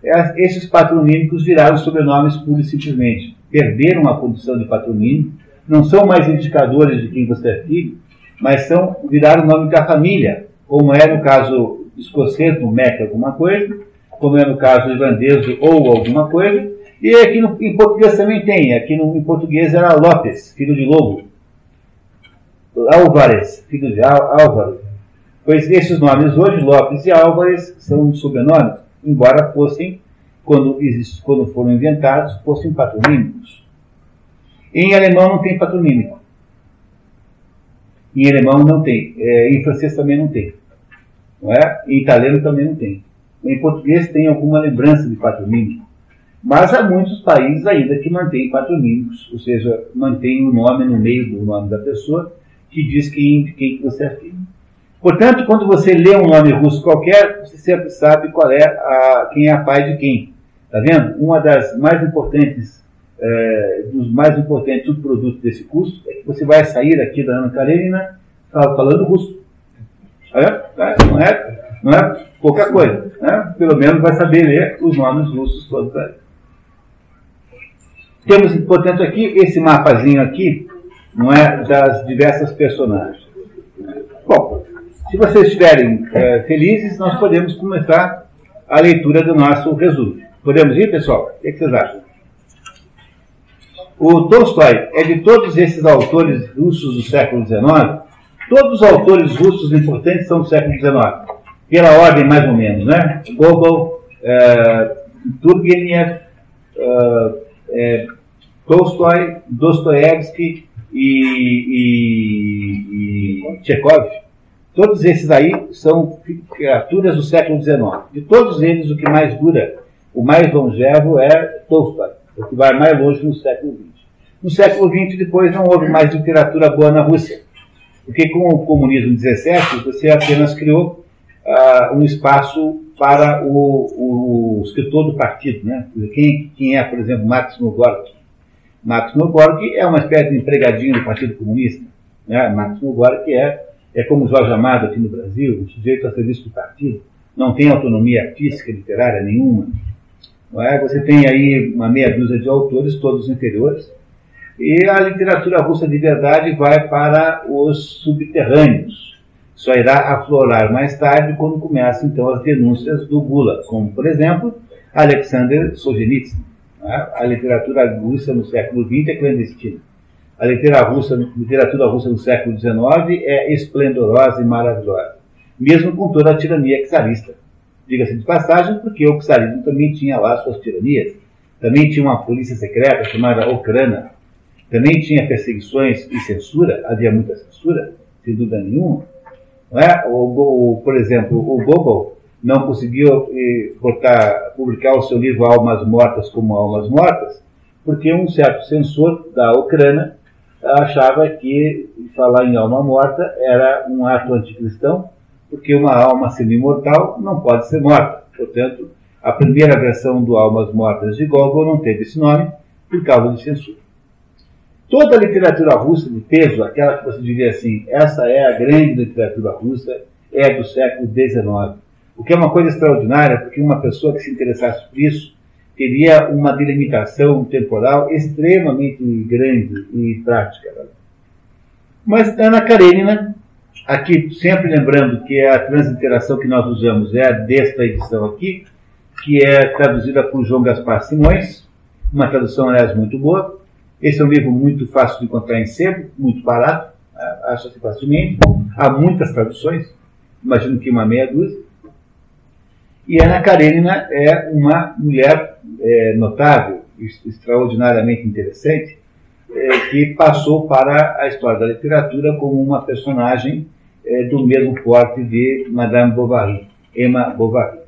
é, esses patronímicos viraram sobrenomes pura e simplesmente. Perderam a condição de patronímico, não são mais indicadores de quem você é filho, mas são, viraram o nome da família, como é no caso escocês, no Mac alguma coisa, como é no caso irlandês ou alguma coisa, e aqui no, em português também tem, aqui no, em português era Lopes, filho de Lobo, Álvares, filho de Álvaro. Pois esses nomes hoje, Lopes e Álvares, são sobrenomes, embora fossem, quando, quando foram inventados, fossem patronímicos. Em alemão não tem patronímico. Em alemão não tem. É, em francês também não tem. Não é? Em italiano também não tem. Em português tem alguma lembrança de patronímico. Mas há muitos países ainda que mantêm patronímicos, ou seja, mantêm o nome no meio do nome da pessoa que diz quem, quem você é filho. Portanto, quando você lê um nome russo qualquer, você sempre sabe qual é a, quem é a pai de quem. Está vendo? Uma das mais importantes, é, dos mais importantes produtos desse curso é que você vai sair aqui da Ana Karenina falando russo. É? é? Não, é, não é pouca coisa. Né? Pelo menos vai saber ler os nomes russos todos aí. Temos, portanto, aqui esse mapazinho aqui, não é, das diversas personagens. Bom, se vocês estiverem é, felizes, nós podemos começar a leitura do nosso resumo. Podemos ir, pessoal? O que, que vocês acham? O Tolstói é de todos esses autores russos do século XIX, todos os autores russos importantes são do século XIX, pela ordem mais ou menos, né? Gogol, é, Turgenev, é, é, Tolstói, Dostoevsky e, e, e Chekhov. Todos esses aí são criaturas do século XIX. De todos eles, o que mais dura, o mais longevo é Tolstói, o que vai mais longe no século XX. No século XX, depois, não houve mais literatura boa na Rússia, porque com o comunismo 17, você apenas criou uh, um espaço para o, o, escritor do partido. Né? Quem, quem é, por exemplo, Maximo Gorky? Maximo Gorky é uma espécie de empregadinho do Partido Comunista. Né? Maximo Gorky é é como Jorge Amado aqui no Brasil, o sujeito a serviço do partido, não tem autonomia artística, literária nenhuma. Não é? Você tem aí uma meia dúzia de autores, todos inferiores, e a literatura russa de verdade vai para os subterrâneos. Só irá aflorar mais tarde quando começam então as denúncias do Gula, como por exemplo Alexander Solzhenitsyn. É? A literatura russa no século XX é clandestina a literatura russa, literatura russa do século XIX é esplendorosa e maravilhosa, mesmo com toda a tirania czarista. Diga-se de passagem, porque o czarismo também tinha lá suas tiranias. Também tinha uma polícia secreta chamada Okrana. Também tinha perseguições e censura, havia muita censura, sem dúvida nenhuma. Não é? o, o, por exemplo, o Gogol não conseguiu eh, botar, publicar o seu livro Almas Mortas como Almas Mortas, porque um certo censor da Ucrânia achava que falar em alma morta era um ato anticristão, porque uma alma semi-mortal não pode ser morta. Portanto, a primeira versão do Almas Mortas de Gogol não teve esse nome por causa de censura. Toda a literatura russa de peso, aquela que você diria assim, essa é a grande literatura russa, é do século XIX. O que é uma coisa extraordinária, porque uma pessoa que se interessasse por isso teria uma delimitação temporal extremamente grande e prática. Mas Ana Karenina, aqui sempre lembrando que a transinteração que nós usamos é a desta edição aqui, que é traduzida por João Gaspar Simões, uma tradução, aliás, muito boa. Esse é um livro muito fácil de encontrar em sebo, muito barato, acha-se facilmente. Há muitas traduções, imagino que uma meia dúzia. E Ana Karenina é uma mulher é, notável, extraordinariamente interessante, é, que passou para a história da literatura como uma personagem é, do mesmo porte de Madame Bovary, Emma Bovary.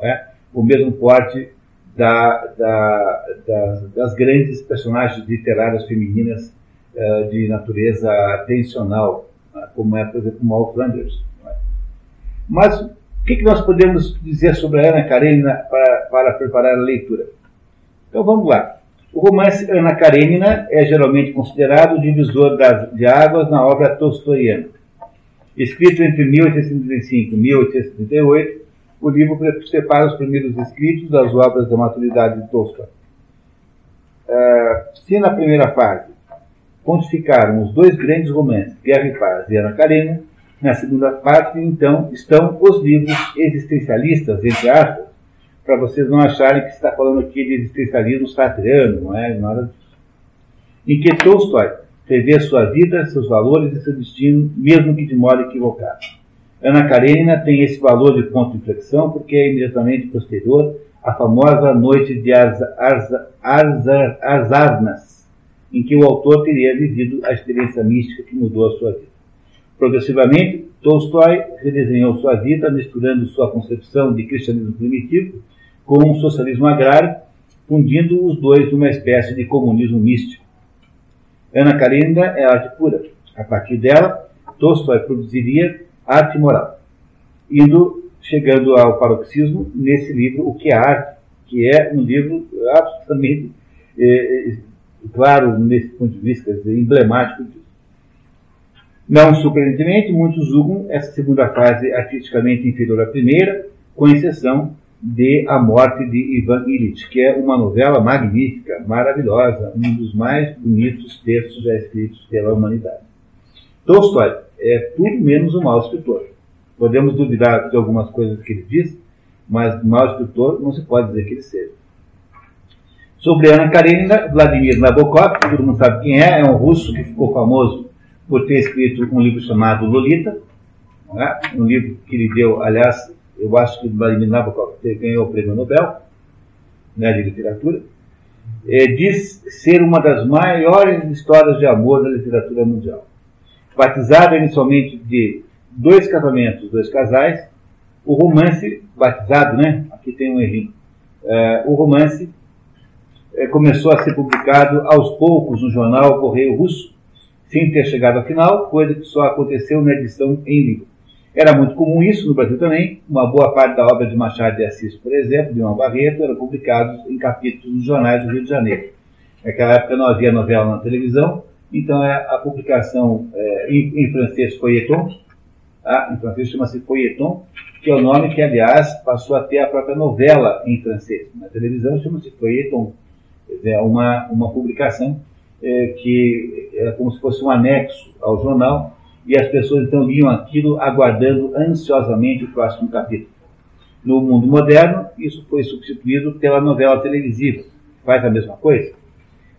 É? O mesmo porte da, da, da, das grandes personagens literárias femininas é, de natureza tensional, como é, por exemplo, Mal Flanders. Mas o que, que nós podemos dizer sobre a Ana Karenina para, para preparar a leitura? Então vamos lá. O romance Ana Karenina é geralmente considerado o divisor das, de águas na obra tolstoiana. Escrito entre 1835 e 1838, o livro separa os primeiros escritos das obras da maturidade de Tolstói. Uh, se na primeira fase pontificaram os dois grandes romances, Guerra e Paz e Ana Karenina, na segunda parte, então, estão os livros existencialistas, entre aspas, para vocês não acharem que está falando aqui de existencialismo sartreano, não é nada disso. Em que Tolstói prevê sua vida, seus valores e seu destino, mesmo que de modo equivocado. Ana Karenina tem esse valor de ponto de inflexão porque é imediatamente posterior à famosa Noite de Arzarnas, em que o autor teria vivido a experiência mística que mudou a sua vida. Progressivamente, Tolstói redesenhou sua vida, misturando sua concepção de cristianismo primitivo com um socialismo agrário, fundindo os dois numa espécie de comunismo místico. Ana Karenina é arte pura. A partir dela, Tolstói produziria arte moral, indo chegando ao paroxismo nesse livro O que é arte, que é um livro absolutamente é, claro nesse ponto de vista, dizer, emblemático disso. Não surpreendentemente, muitos julgam essa segunda fase artisticamente inferior à primeira, com exceção de A Morte de Ivan Illich, que é uma novela magnífica, maravilhosa, um dos mais bonitos textos já escritos pela humanidade. Tolstói é tudo menos um mau escritor. Podemos duvidar de algumas coisas que ele diz, mas mau escritor não se pode dizer que ele seja. Sobre Ana Karenina, Vladimir Nabokov, todo mundo sabe quem é, é um russo que ficou famoso por ter escrito um livro chamado Lolita, é? um livro que ele deu, aliás, eu acho que Vladimir Nabokov ganhou o prêmio Nobel né, de literatura, é, diz ser uma das maiores histórias de amor da literatura mundial. Batizada inicialmente de dois casamentos, dois casais, o romance, batizado, né? Aqui tem um errinho. É, o romance é, começou a ser publicado aos poucos no jornal Correio Russo, sem ter chegado à final, coisa que só aconteceu na edição em livro. Era muito comum isso no Brasil também. Uma boa parte da obra de Machado de Assis, por exemplo, de uma Barreto, era publicado em capítulos nos jornais do Rio de Janeiro. Naquela época não havia novela na televisão, então é a publicação é, em, em, francês feuilleton, tá? em francês chama-se feuilleton, que é o nome que, aliás, passou a ter a própria novela em francês. Na televisão chama-se feuilleton, é uma, uma publicação é, que era como se fosse um anexo ao jornal, e as pessoas então liam aquilo aguardando ansiosamente o próximo capítulo. No mundo moderno, isso foi substituído pela novela televisiva, faz a mesma coisa,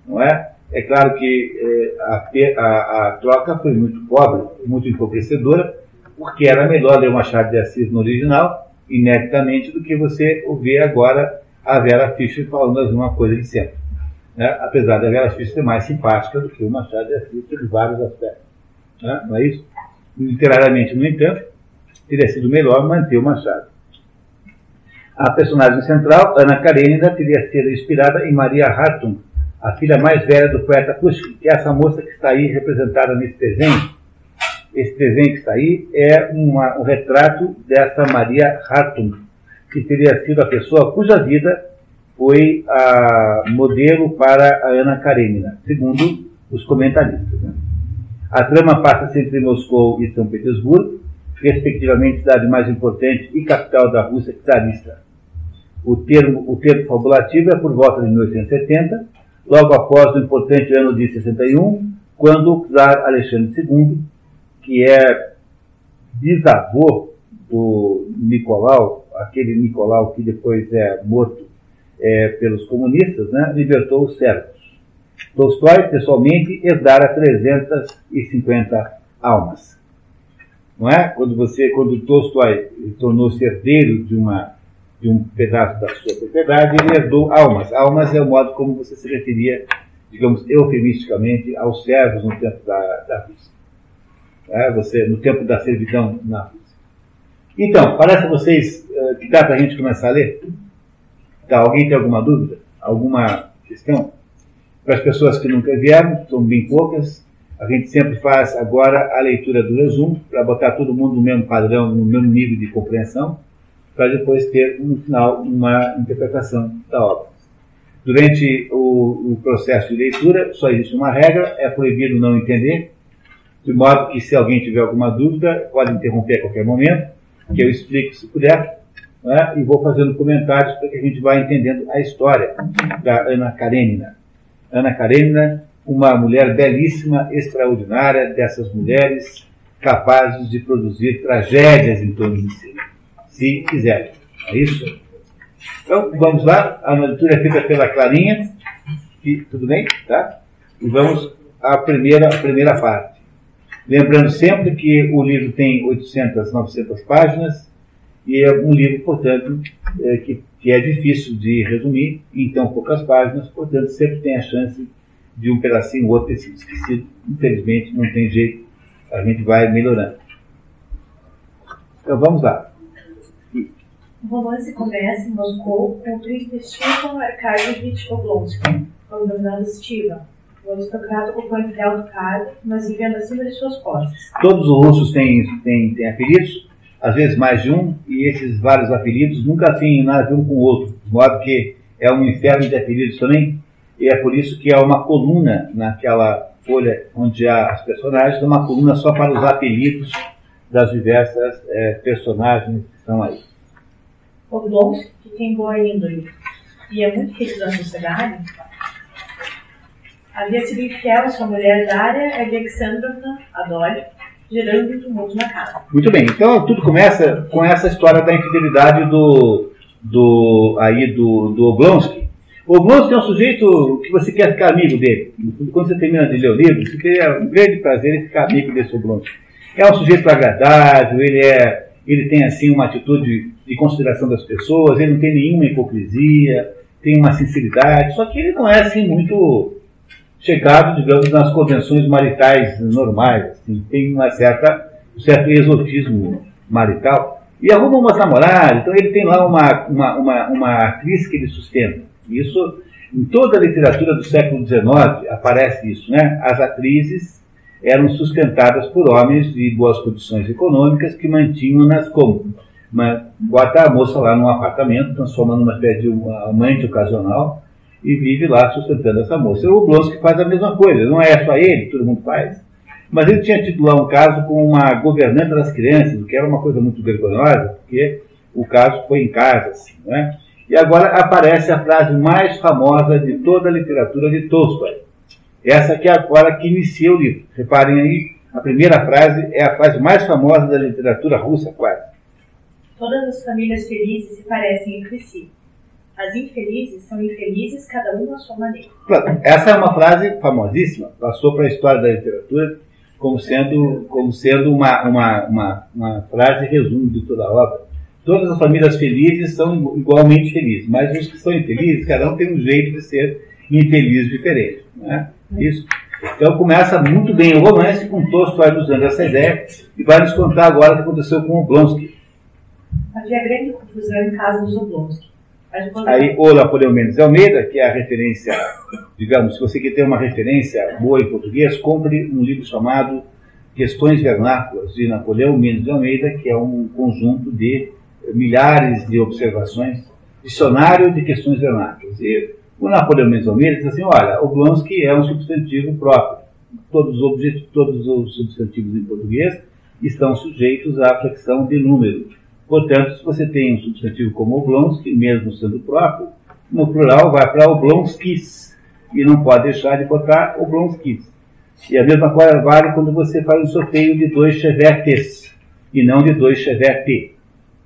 não é? É claro que eh, a, a, a, troca foi muito pobre, muito empobrecedora, porque era melhor ler o Machado de Assis no original, ineditamente, do que você ouvir agora a Vera Fischer falando a mesma coisa de sempre. Né? Apesar da Vera Fischer ser mais simpática do que o Machado de Assis em vários aspectos. Né? Não é isso? Literariamente, no entanto, teria sido melhor manter o Machado. A personagem central, Ana Karenina, teria sido inspirada em Maria Hartung, a filha mais velha do poeta Pushkin, que é essa moça que está aí representada nesse desenho. Esse desenho que está aí é uma, um retrato dessa Maria Hartung, que teria sido a pessoa cuja vida foi a modelo para a Ana Karenina, segundo os comentaristas. Né? A trama passa-se entre Moscou e São Petersburgo, respectivamente cidade mais importante e capital da Rússia czarista. O termo, o termo fabulativo é por volta de 1870, logo após o importante ano de 61, quando o czar Alexandre II, que é bisavô do Nicolau, aquele Nicolau que depois é morto é, pelos comunistas, né, libertou os servos. Tolstói, pessoalmente, herdara 350 almas. Não é? Quando você, quando Tolstói tornou-se herdeiro de uma de um pedaço da sua propriedade, ele herdou almas. Almas é o modo como você se referia, digamos, eufemisticamente, aos servos no tempo da, da Rússia. É? Você, no tempo da servidão na Rússia. Então, parece a vocês uh, que dá para a gente começar a ler? Tá, alguém tem alguma dúvida? Alguma questão? Para as pessoas que nunca vieram, são bem poucas, a gente sempre faz agora a leitura do resumo, para botar todo mundo no mesmo padrão, no mesmo nível de compreensão, para depois ter, no final, uma interpretação da obra. Durante o, o, processo de leitura, só existe uma regra, é proibido não entender, de modo que se alguém tiver alguma dúvida, pode interromper a qualquer momento, que eu explico se puder, né, e vou fazendo comentários para que a gente vá entendendo a história da Ana Karenina. Ana Karenina, uma mulher belíssima, extraordinária, dessas mulheres capazes de produzir tragédias em torno de si, se quiserem. É isso? Então, vamos lá. A leitura é feita pela Clarinha. E, tudo bem? Tá? E vamos à primeira, à primeira parte. Lembrando sempre que o livro tem 800, 900 páginas e é um livro, portanto, é, que, que é difícil de resumir em tão poucas páginas, portanto, sempre tem a chance de um pedacinho ou outro ter sido esquecido. Infelizmente, não tem jeito, a gente vai melhorando. Então, vamos lá. O romance começa em Moscou com o príncipe Stefan Arkadievich Oblonsky, governador Stivan, o aristocrata ocupante de alto cargo, mas vivendo acima de suas posses. Todos os russos têm, têm, têm apelidos, às vezes mais de um, e esses vários apelidos nunca têm nada a ver um com o outro, de modo que é um inferno de apelidos também, e é por isso que há uma coluna naquela folha onde há os personagens, uma coluna só para os apelidos das diversas é, personagens que estão aí. Oblonsky, que tem boa índole e é muito querido na sociedade, havia sido infiel sua mulher Daria Alexandrovna Adolf, gerando um tumulto na casa. Muito bem, então tudo começa com essa história da infidelidade do, do, aí do, do Oblonsky. O Oblonsky é um sujeito que você quer ficar amigo dele. Quando você termina de ler o livro, você tem um grande prazer em ficar amigo desse Oblonsky. É um sujeito agradável, ele é ele tem assim uma atitude de consideração das pessoas, ele não tem nenhuma hipocrisia, tem uma sinceridade, só que ele não é assim muito chegado, digamos, nas convenções maritais normais, assim, tem uma certa, um certo exotismo marital, e arruma umas namoradas, então ele tem lá uma, uma, uma, uma atriz que ele sustenta. Isso, em toda a literatura do século XIX, aparece isso, né? As atrizes eram sustentadas por homens de boas condições econômicas que mantinham-nas como? Uma, bota a moça lá num apartamento, transforma numa espécie de amante ocasional e vive lá sustentando essa moça. O Blonsky faz a mesma coisa, não é só ele, todo mundo faz. Mas ele tinha tido lá um caso com uma governanta das crianças, o que era uma coisa muito vergonhosa, porque o caso foi em casa, assim, né? E agora aparece a frase mais famosa de toda a literatura de Tolstói. Essa que é agora que inicia o livro. Reparem aí, a primeira frase é a frase mais famosa da literatura russa, quase. Todas as famílias felizes se parecem entre si. As infelizes são infelizes, cada uma à sua maneira. Essa é uma frase famosíssima, passou para a história da literatura como sendo, como sendo uma, uma, uma, uma frase resumo de toda a obra. Todas as famílias felizes são igualmente felizes, mas os que são infelizes, cada um tem um jeito de ser infeliz diferente. Né? Isso. Então começa muito bem o romance com Tolstói usando essa ideia e vai nos contar agora o que aconteceu com o Oblonsky. Havia grande confusão em casa dos Oblonsky. Aí o Napoleão Mendes Almeida, que é a referência, digamos, se você quer ter uma referência boa em português, compre um livro chamado Questões Vernáculas, de Napoleão Mendes Almeida, que é um conjunto de milhares de observações, dicionário de questões vernáculas. E o Napoleão Mendes Almeida diz assim, olha, o Blonsky é um substantivo próprio. Todos os, todos os substantivos em português estão sujeitos à flexão de número. Portanto, se você tem um substantivo como Oblonsky, mesmo sendo próprio, no plural vai para Oblonskis. E não pode deixar de botar Oblonskis. E a mesma coisa vale quando você faz um sorteio de dois chevetes e não de dois chevette.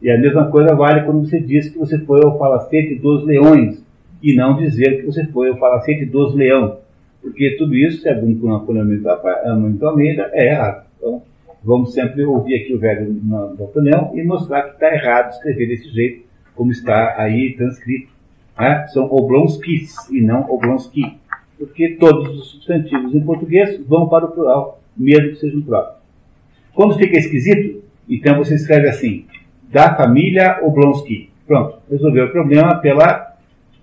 E a mesma coisa vale quando você diz que você foi ao palacete dos leões e não dizer que você foi o palacete dos leão, porque tudo isso, segundo o Napoleão Almeida, é errado. Então, vamos sempre ouvir aqui o velho Napoleão e mostrar que está errado escrever desse jeito, como está aí transcrito. Né? São oblonskis e não oblonsky, porque todos os substantivos em português vão para o plural, mesmo que sejam próprios. Quando fica esquisito, então você escreve assim, da família Oblonsky. Pronto, resolveu o problema pela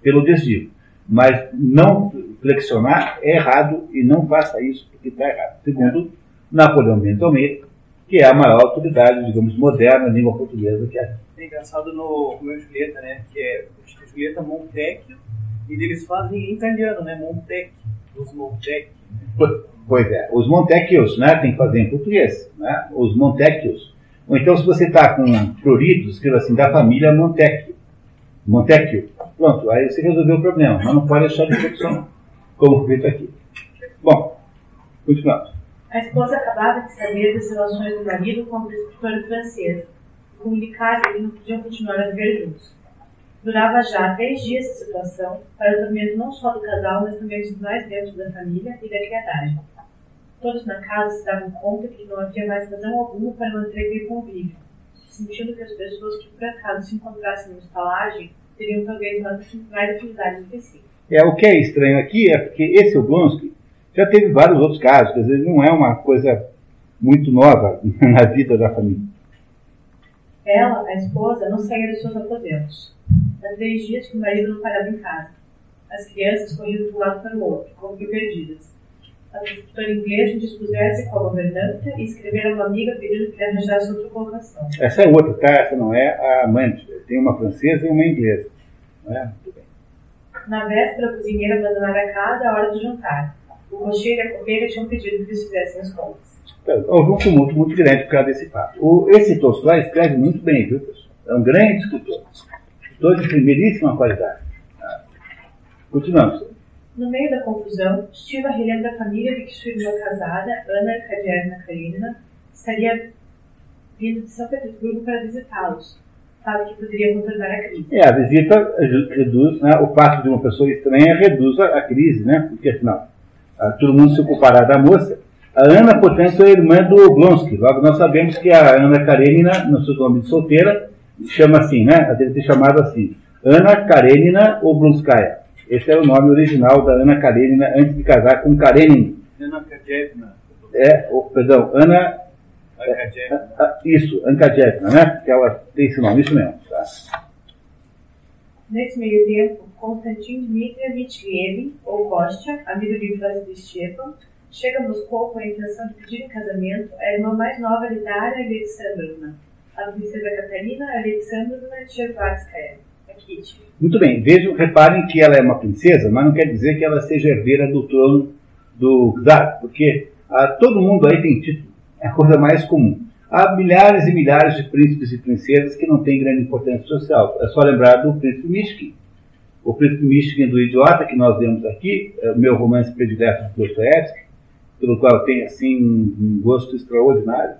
pelo desvio. Mas não flexionar é errado e não faça isso porque está errado. Segundo Napoleão Bento Almeida, que é a maior autoridade, digamos, moderna na língua portuguesa que é. É engraçado no Romeu e Julieta, né? Que é Julieta Montecchio e eles fazem em italiano, né? Montecchio, os Montecchio. Pois é, os Montecchios, né? Tem que fazer em português, né? Os Montecchios. Ou então, se você está com floridos, escreva assim, da família Montecchio. Montecchio. Pronto, aí você resolveu o problema, mas não pode deixar de excepção, como feito aqui. Bom, continuamos. A esposa acabava de saber das relações do marido com a prescritora francesa e comunicava que não podiam continuar a viver juntos. Durava já três dias essa situação, para o tormento não só do casal, mas também dos mais dentro da família e da criadagem. Todos na casa se davam conta que não havia mais razão alguma para manter aquele convívio, sentindo que as pessoas que por acaso se encontrassem no estalagem teriam talvez mais afinidade entre si. É, o que é estranho aqui é porque esse Oblonsky já teve vários outros casos, quer dizer, não é uma coisa muito nova <laughs> na vida da família. Ela, a esposa, não saía dos seus aposentos. Há três dias que o marido não parava em casa. As crianças corriam de um lado para o outro, como que perdidas a professora inglesa dispusesse com a governanta e escrever a uma amiga pedindo que arranjasse outra colocação. Essa é outra, tá? Essa não é a amante. Tem uma francesa e uma inglesa. Não é? Muito bem. Na véspera, a cozinheira abandonara a casa à hora do jantar. O cocheiro e a copeira tinham pedido que eles fizessem as contas. Então, houve um tumulto muito grande por causa desse fato. O, esse Tolstói escreve muito bem, viu, pessoal? É um grande escritor. Escritor de primeiríssima qualidade. Continuamos. No meio da confusão, relembra a família de que sua irmã casada, Ana Arkadievna Karenina, estaria vindo de São Petersburgo para visitá-los. Sabe que poderia contornar a crise. É, a visita reduz, né, o fato de uma pessoa estranha reduz a, a crise, né? Porque afinal, todo mundo se ocupará da moça. A Ana, portanto, é irmã do Oblonsky. Logo, nós sabemos que a Ana Karenina, no seu nome de solteira, chama assim, né? Ela deve ter chamado assim. Ana Karenina Oblonskaya. Esse era o nome original da Ana Karenina antes de casar com Karenin. Ana Kadjevna. É, oh, perdão, Ana. É, isso, Ankadjevna, né? Que ela tem esse nome, isso mesmo. Tá? Nesse meio tempo, Konstantin Dmitrievich Levin, ou Kostya, amigo de de Stepan, chega a Moscou com a intenção de pedir em casamento a irmã mais nova de Daria Alexandrovna, a princesa Catarina Alexandrovna Tchervatskaya. Muito bem, vejam, reparem que ela é uma princesa, mas não quer dizer que ela seja herdeira do trono do czar, porque ah, todo mundo aí tem título, é a coisa mais comum. Há milhares e milhares de príncipes e princesas que não têm grande importância social. É só lembrar do príncipe Mishkin. O príncipe Mishkin do Idiota, que nós vemos aqui, é o meu romance predileto de Dostoevsky, pelo qual eu tenho assim, um gosto extraordinário,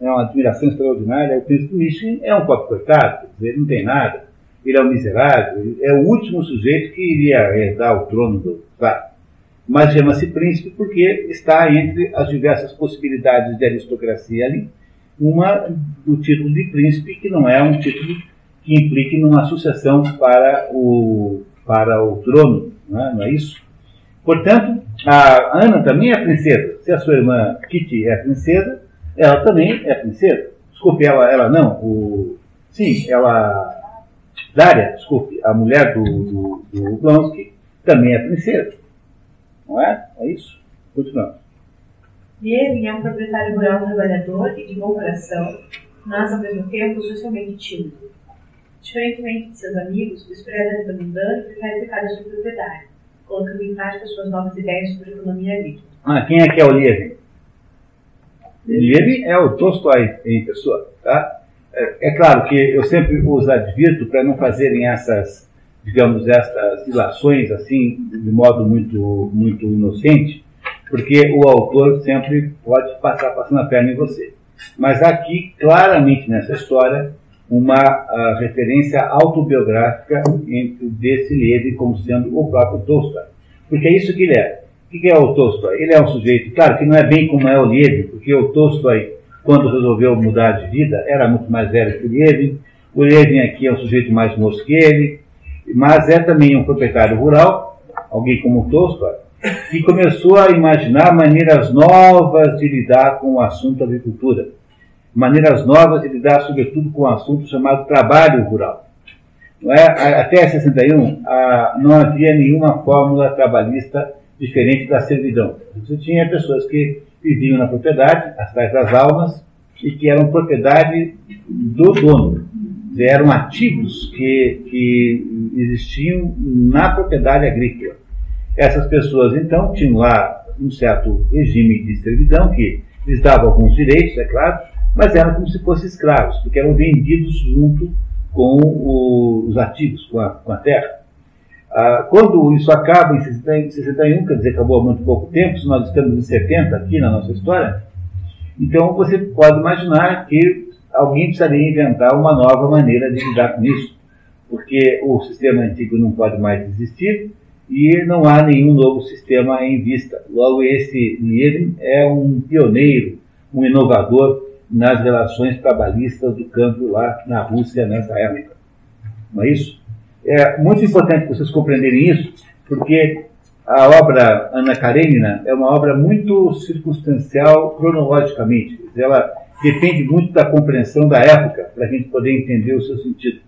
é uma admiração extraordinária. O príncipe Mishkin é um pobre coitado, ele não tem nada ele é um miserável, é o último sujeito que iria herdar o trono do Estado. Mas chama-se príncipe porque está entre as diversas possibilidades de aristocracia ali, uma do título de príncipe, que não é um título que implique numa sucessão para o, para o trono, não é, não é isso? Portanto, a Ana também é princesa. Se a sua irmã Kitty é princesa, ela também é princesa. Desculpe, ela, ela não. O, sim, ela Dária, desculpe, a mulher do, do, do Blonsky, também é princesa. Não é? É isso? Continuamos. Lievin é um proprietário rural trabalhador e de bom coração, mas ao mesmo tempo socialmente tímido. Diferentemente de seus amigos, despreza a vida mundana e prefere ficar na sua propriedade, colocando em prática suas novas ideias sobre economia agrícola. Ah, quem é que é o Lievin? Lievin é o Tolstói em pessoa, tá? É, é, claro que eu sempre os advirto para não fazerem essas, digamos, essas ilações assim, de modo muito, muito inocente, porque o autor sempre pode passar passando a perna em você. Mas aqui, claramente nessa história, uma referência autobiográfica entre desse Levi como sendo o próprio Tolstói. Porque é isso que ele é. O que é o Tolstói? Ele é um sujeito, claro que não é bem como é o Levi, porque o Tolstói quando resolveu mudar de vida, era muito mais velho que o Levin. O Levin aqui é um sujeito mais moço que ele, mas é também um proprietário rural, alguém como o Tolstói, que começou a imaginar maneiras novas de lidar com o assunto agricultura. Maneiras novas de lidar, sobretudo, com o assunto chamado trabalho rural. É? Até 61, não havia nenhuma fórmula trabalhista diferente da servidão. Você tinha pessoas que viviam na propriedade, as tais das almas, e que eram propriedade do dono. Eram ativos que, que existiam na propriedade agrícola. Essas pessoas, então, tinham lá um certo regime de servidão que lhes dava alguns direitos, é claro, mas eram como se fossem escravos, porque eram vendidos junto com os ativos, com a, com a terra. Ah, quando isso acaba em 61, quer dizer, acabou há muito pouco tempo, se nós estamos em 70 aqui na nossa história, então você pode imaginar que alguém precisaria inventar uma nova maneira de lidar com isso, porque o sistema antigo não pode mais existir e não há nenhum novo sistema em vista. Logo, esse Nielin é um pioneiro, um inovador nas relações trabalhistas do campo lá na Rússia nessa época. Não é isso? É muito importante vocês compreenderem isso, porque a obra Ana Karenina é uma obra muito circunstancial cronologicamente. Ela depende muito da compreensão da época para a gente poder entender o seu sentido.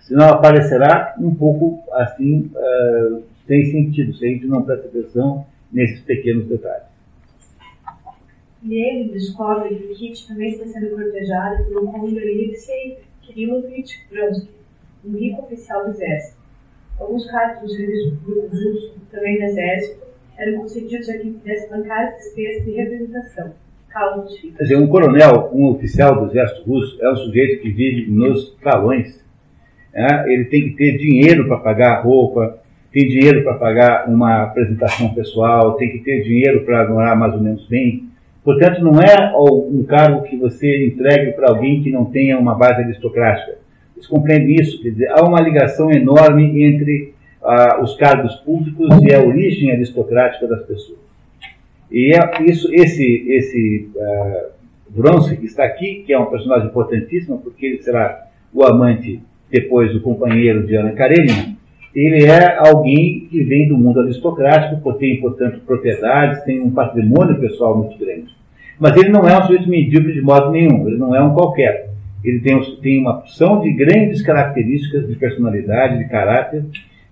Senão aparecerá um pouco assim, uh, sem sentido, se a gente não presta atenção nesses pequenos detalhes. Ele descobre que Kit também está sendo cortejado pelo conde Alexei Kirilovich Vronsky, um rico oficial do exército. Alguns cargos do serviço público russo, também do exército, eram concedidos a quem pudesse bancar as despesas de representação. Quer dizer, um coronel, um oficial do exército russo, é um sujeito que vive nos talões. É? Ele tem que ter dinheiro para pagar roupa, tem dinheiro para pagar uma apresentação pessoal, tem que ter dinheiro para morar mais ou menos bem. Portanto, não é um cargo que você entregue para alguém que não tenha uma base aristocrática. Vocês compreendem isso? Quer dizer, há uma ligação enorme entre ah, os cargos públicos e a origem aristocrática das pessoas. E é isso, esse, esse uh, Vronsky que está aqui, que é um personagem importantíssimo, porque ele será o amante, depois o companheiro de Ana Karenina, ele é alguém que vem do mundo aristocrático, tem, portanto, propriedades, tem um patrimônio pessoal muito grande. Mas ele não é um sujeito medíocre de modo nenhum, ele não é um qualquer. Ele tem, tem uma opção de grandes características de personalidade, de caráter,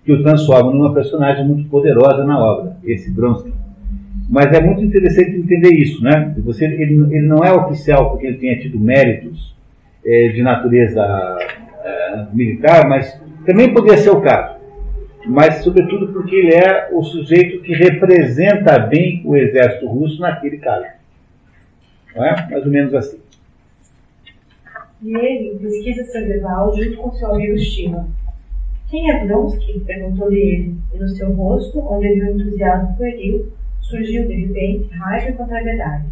que o transforma numa personagem muito poderosa na obra, esse Vronsky. Mas é muito interessante entender isso, né? Você, ele, ele não é oficial porque ele tenha tido méritos é, de natureza é, militar, mas também poderia ser o caso. Mas, sobretudo, porque ele é o sujeito que representa bem o exército russo naquele caso. Não é? Mais ou menos assim. E ele pesquisa Sandoval junto com seu amigo Stima. Quem é Vronsky? perguntou-lhe ele, e no seu rosto, onde havia um entusiasmo pueril, surgiu de repente raiva e contrariedade.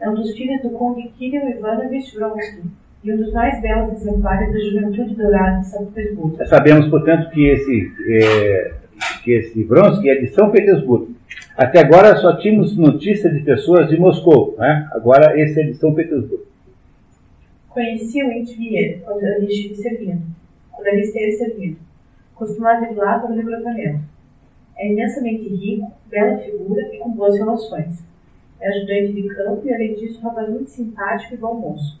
É um dos filhos do conde Kirill Ivanovich Vronsky e um dos mais belos exemplares da juventude dourada de São Petersburgo. Sabemos, portanto, que esse, é, que esse Vronsky é de São Petersburgo. Até agora só tínhamos notícia de pessoas de Moscou, né? agora esse é de São Petersburgo. Conheci o Intvier quando ele estive servindo, quando ele esteve servindo. Costumava ir lá para o recrutamento é imensamente rico, bela figura e com boas relações. É ajudante de campo e, além disso, um rapaz muito simpático e bom moço.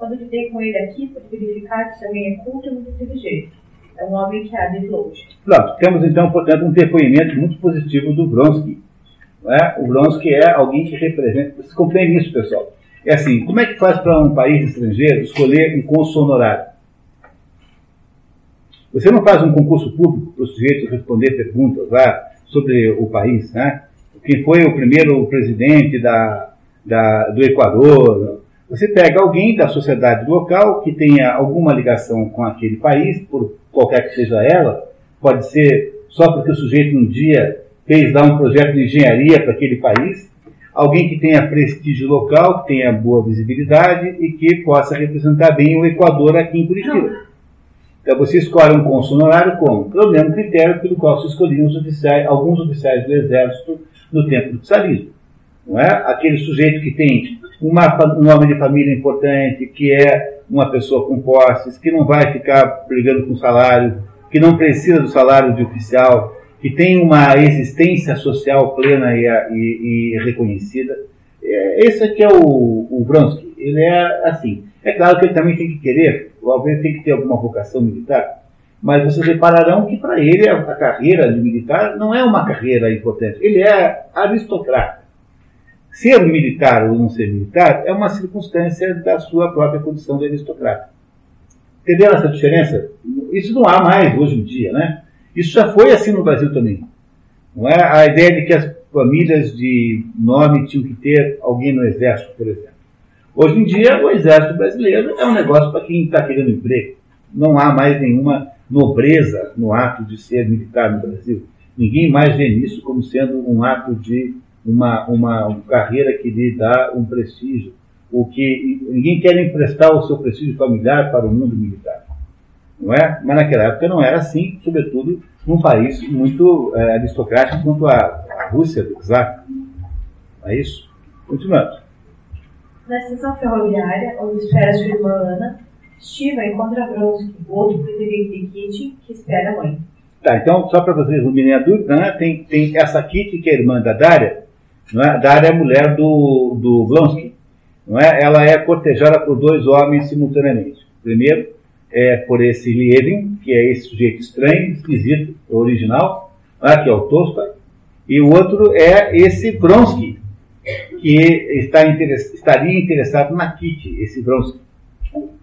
Quando lidei com ele aqui, pude verificar que também é culto e muito inteligente. É um homem que de longe. Pronto, temos então, portanto, um depoimento muito positivo do Vronsky. É? O Vronsky é alguém que representa. Vocês compreendem isso, pessoal? É assim, como é que faz para um país estrangeiro escolher um cônsul honorário? Você não faz um concurso público para o sujeito responder perguntas lá sobre o país, né? Quem foi o primeiro presidente da, da, do Equador? Você pega alguém da sociedade local que tenha alguma ligação com aquele país, por qualquer que seja ela, pode ser só porque o sujeito um dia fez lá um projeto de engenharia para aquele país, alguém que tenha prestígio local, que tenha boa visibilidade e que possa representar bem o Equador aqui em Curitiba. Então você escolhe um cônsul honorário como? Pelo mesmo critério pelo qual se escolhiam oficiais, alguns oficiais do Exército no tempo do czarismo. Não é? Aquele sujeito que tem uma, um nome de família importante, que é uma pessoa com posses, que não vai ficar brigando com salário, que não precisa do salário de oficial, que tem uma existência social plena e, e, e reconhecida. É, esse aqui é o, o. Ele é assim. É claro que ele também tem que querer, o Alves tem que ter alguma vocação militar, mas vocês repararão que para ele a, carreira de militar não é uma carreira importante. Ele é aristocrata. Ser militar ou não ser militar é uma circunstância da sua própria condição de aristocrata. Entenderam essa diferença? Isso não há mais hoje em dia, né? Isso já foi assim no Brasil também. Não é a ideia de que as famílias de nome tinham que ter alguém no exército, por exemplo Hoje em dia, o exército brasileiro é um negócio para quem está querendo emprego. Não há mais nenhuma nobreza no ato de ser militar no Brasil. Ninguém mais vê isso como sendo um ato de uma, uma, uma carreira que lhe dá um prestígio. O que ninguém quer emprestar o seu prestígio familiar para o mundo militar, não é? Mas naquela época não era assim, sobretudo num país muito é, aristocrático quanto a, a Rússia do czar. É isso. Continuando. Na estação ferroviária, onde espera sua irmã Ana, Shiva encontra Vronsky, o outro preferido de Kitty, que espera a mãe. Tá, então, só para vocês resumirem a dúvida, né, tem, tem essa Kitty, que é irmã da Daria, é? Daria é a mulher do, do Blonsky, não é? Ela é cortejada por dois homens simultaneamente. Primeiro é por esse Lievin, que é esse sujeito estranho, esquisito, original, é? que é o Tolstói, e o outro é esse Vronsky, que está interess estaria interessado na Kitty, esse Vronsky.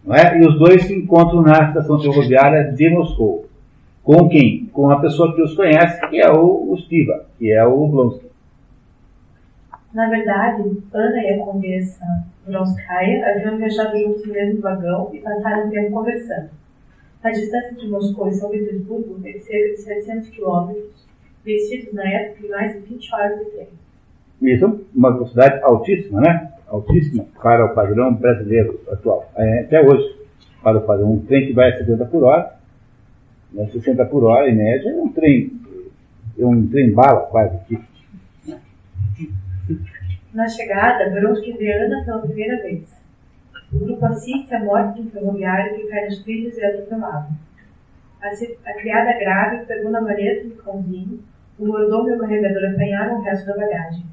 Não é? E os dois se encontram na estação ferroviária de Moscou. Com quem? Com a pessoa que os conhece, que é o, o Stiva, que é o Blonsky. Na verdade, Ana e a condessa Bronskaya haviam viajado juntos no mesmo vagão e passaram um tempo conversando. A distância de Moscou e São Petersburgo é de cerca de 700 quilômetros, vencidos na época de mais de 20 horas de trem. Isso, uma velocidade altíssima, né? Altíssima para o padrão brasileiro atual. É, até hoje, para o padrão, um trem que vai a 70 por hora, né, 60 por hora em média, é um trem, é um trem bala quase aqui. Na chegada, Bronsky vê Ana pela primeira vez. O grupo assiste à morte de um ferroviário que cai nos trilhos e é atropelado. A, a criada grave pegou na maleta do cãozinho, o mordomo e o carregador apanharam o resto da bagagem.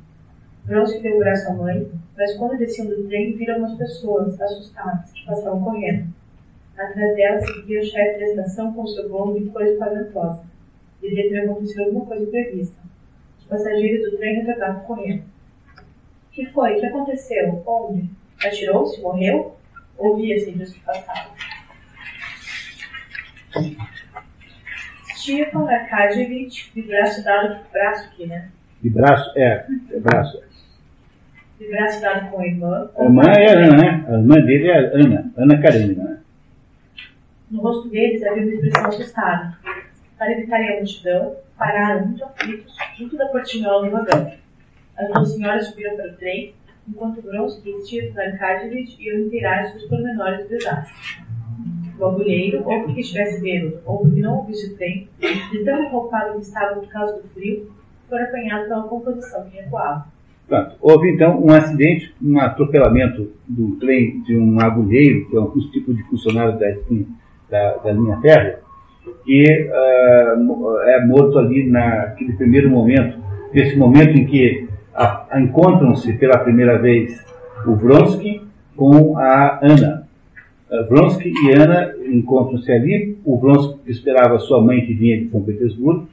Bronsky deu o braço à mãe, mas quando desciam do trem, viram umas pessoas, assustadas, que passavam correndo. Atrás dela seguia o chefe da estação com seu bolo de coisa espantosa. Devia ter acontecido alguma coisa prevista. Os passageiros do trem retornavam correndo. O que foi? O que aconteceu? Onde? Atirou-se? Morreu? Ouvia-se entre os que passavam. Arkadievich, de braço dado, braço aqui, né? De braço, é, é braço. De braço dado com a irmã. A irmã é a Ana, né? A irmã dele é a Ana, Ana Karenina, né? No rosto deles havia uma expressão assustada. Para evitarem a multidão, pararam muito aflitos junto da portinhola do vagão. As duas senhoras subiram para o trem, enquanto Bronsky Steve Arkadievich iam inteirar sobre os pormenores do desastre. O agulheiro, ou porque estivesse bêbado, ou porque não ouvisse o trem, de tão enrolado que estava por causa do frio, foram apanhados pela composição que recuava. Pronto. Houve então um acidente, um atropelamento do trem de um agulheiro, que é um tipo de funcionário da da, da linha férrea, que uh, é morto ali naquele primeiro momento, nesse momento em que encontram-se pela primeira vez o Vronsky com a Ana. Uh, Vronsky e Ana encontram-se ali, o Vronsky esperava sua mãe que vinha de São Petersburgo,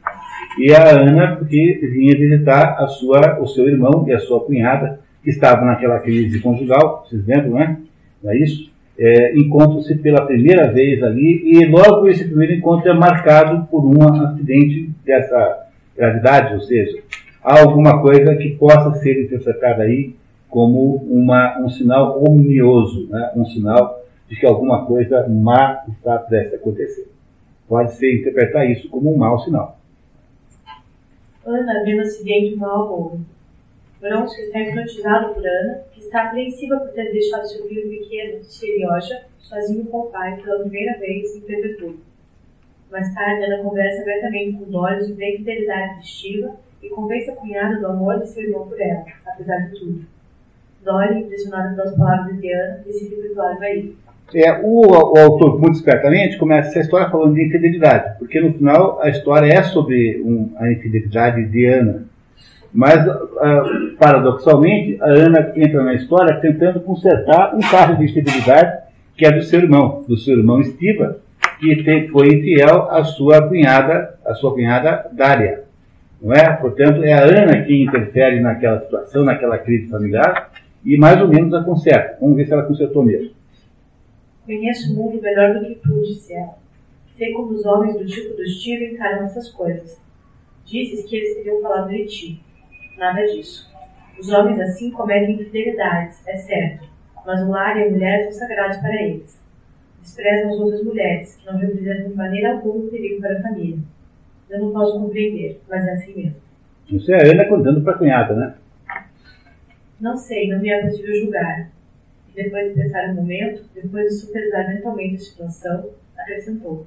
e a Ana porque vinha visitar a sua, o seu irmão e a sua cunhada, que estavam naquela crise conjugal, vocês lembram, né? Não é isso? é, encontram-se pela primeira vez ali e logo esse primeiro encontro é marcado por um acidente dessa gravidade, ou seja, há alguma coisa que possa ser interpretada aí como uma, um sinal omnioso, né? um sinal de que alguma coisa má está prestes a acontecer. Pode ser interpretar isso como um mau sinal. Ana vê no acidente um mau agouro. Bronson está hipnotizado por Ana, que está apreensiva por ter deixado seu filho pequeno, Serioja, sozinho com o pai pela primeira vez em Petersburgo. Mais tarde, Ana conversa abertamente com Doris sobre a infidelidade de Shiva e convence a cunhada do amor de seu irmão por ela, apesar de tudo. Dory, impressionada pelas palavras de Ana, decide perdoar o marido. É, o, o, autor, muito espertamente, começa essa história falando de infidelidade, porque no final a história é sobre um, a infidelidade de Ana mas, uh, paradoxalmente, a Ana entra na história tentando consertar um caso de estabilidade que é do seu irmão, do seu irmão Estiva, que foi infiel à sua cunhada, à sua cunhada Dária. Não é? Portanto, é a Ana que interfere naquela situação, naquela crise familiar, e mais ou menos a conserta. Vamos ver se ela consertou mesmo. Conheço o mundo melhor do que tu, disse ela. Sei como os homens do tipo do Estiva encaram essas coisas. Dizes que eles teriam falado de ti. Nada disso. Os homens assim cometem infidelidades, é certo, mas o lar e a mulher são sagrados para eles. Desprezam as outras mulheres, que não representam de maneira alguma perigo para a família. Eu não posso compreender, mas é assim mesmo. Isso é a Ana contando para a cunhada, né? Não sei, não me é possível julgar. E depois de pensar um momento, depois de superar mentalmente a situação, acrescentou: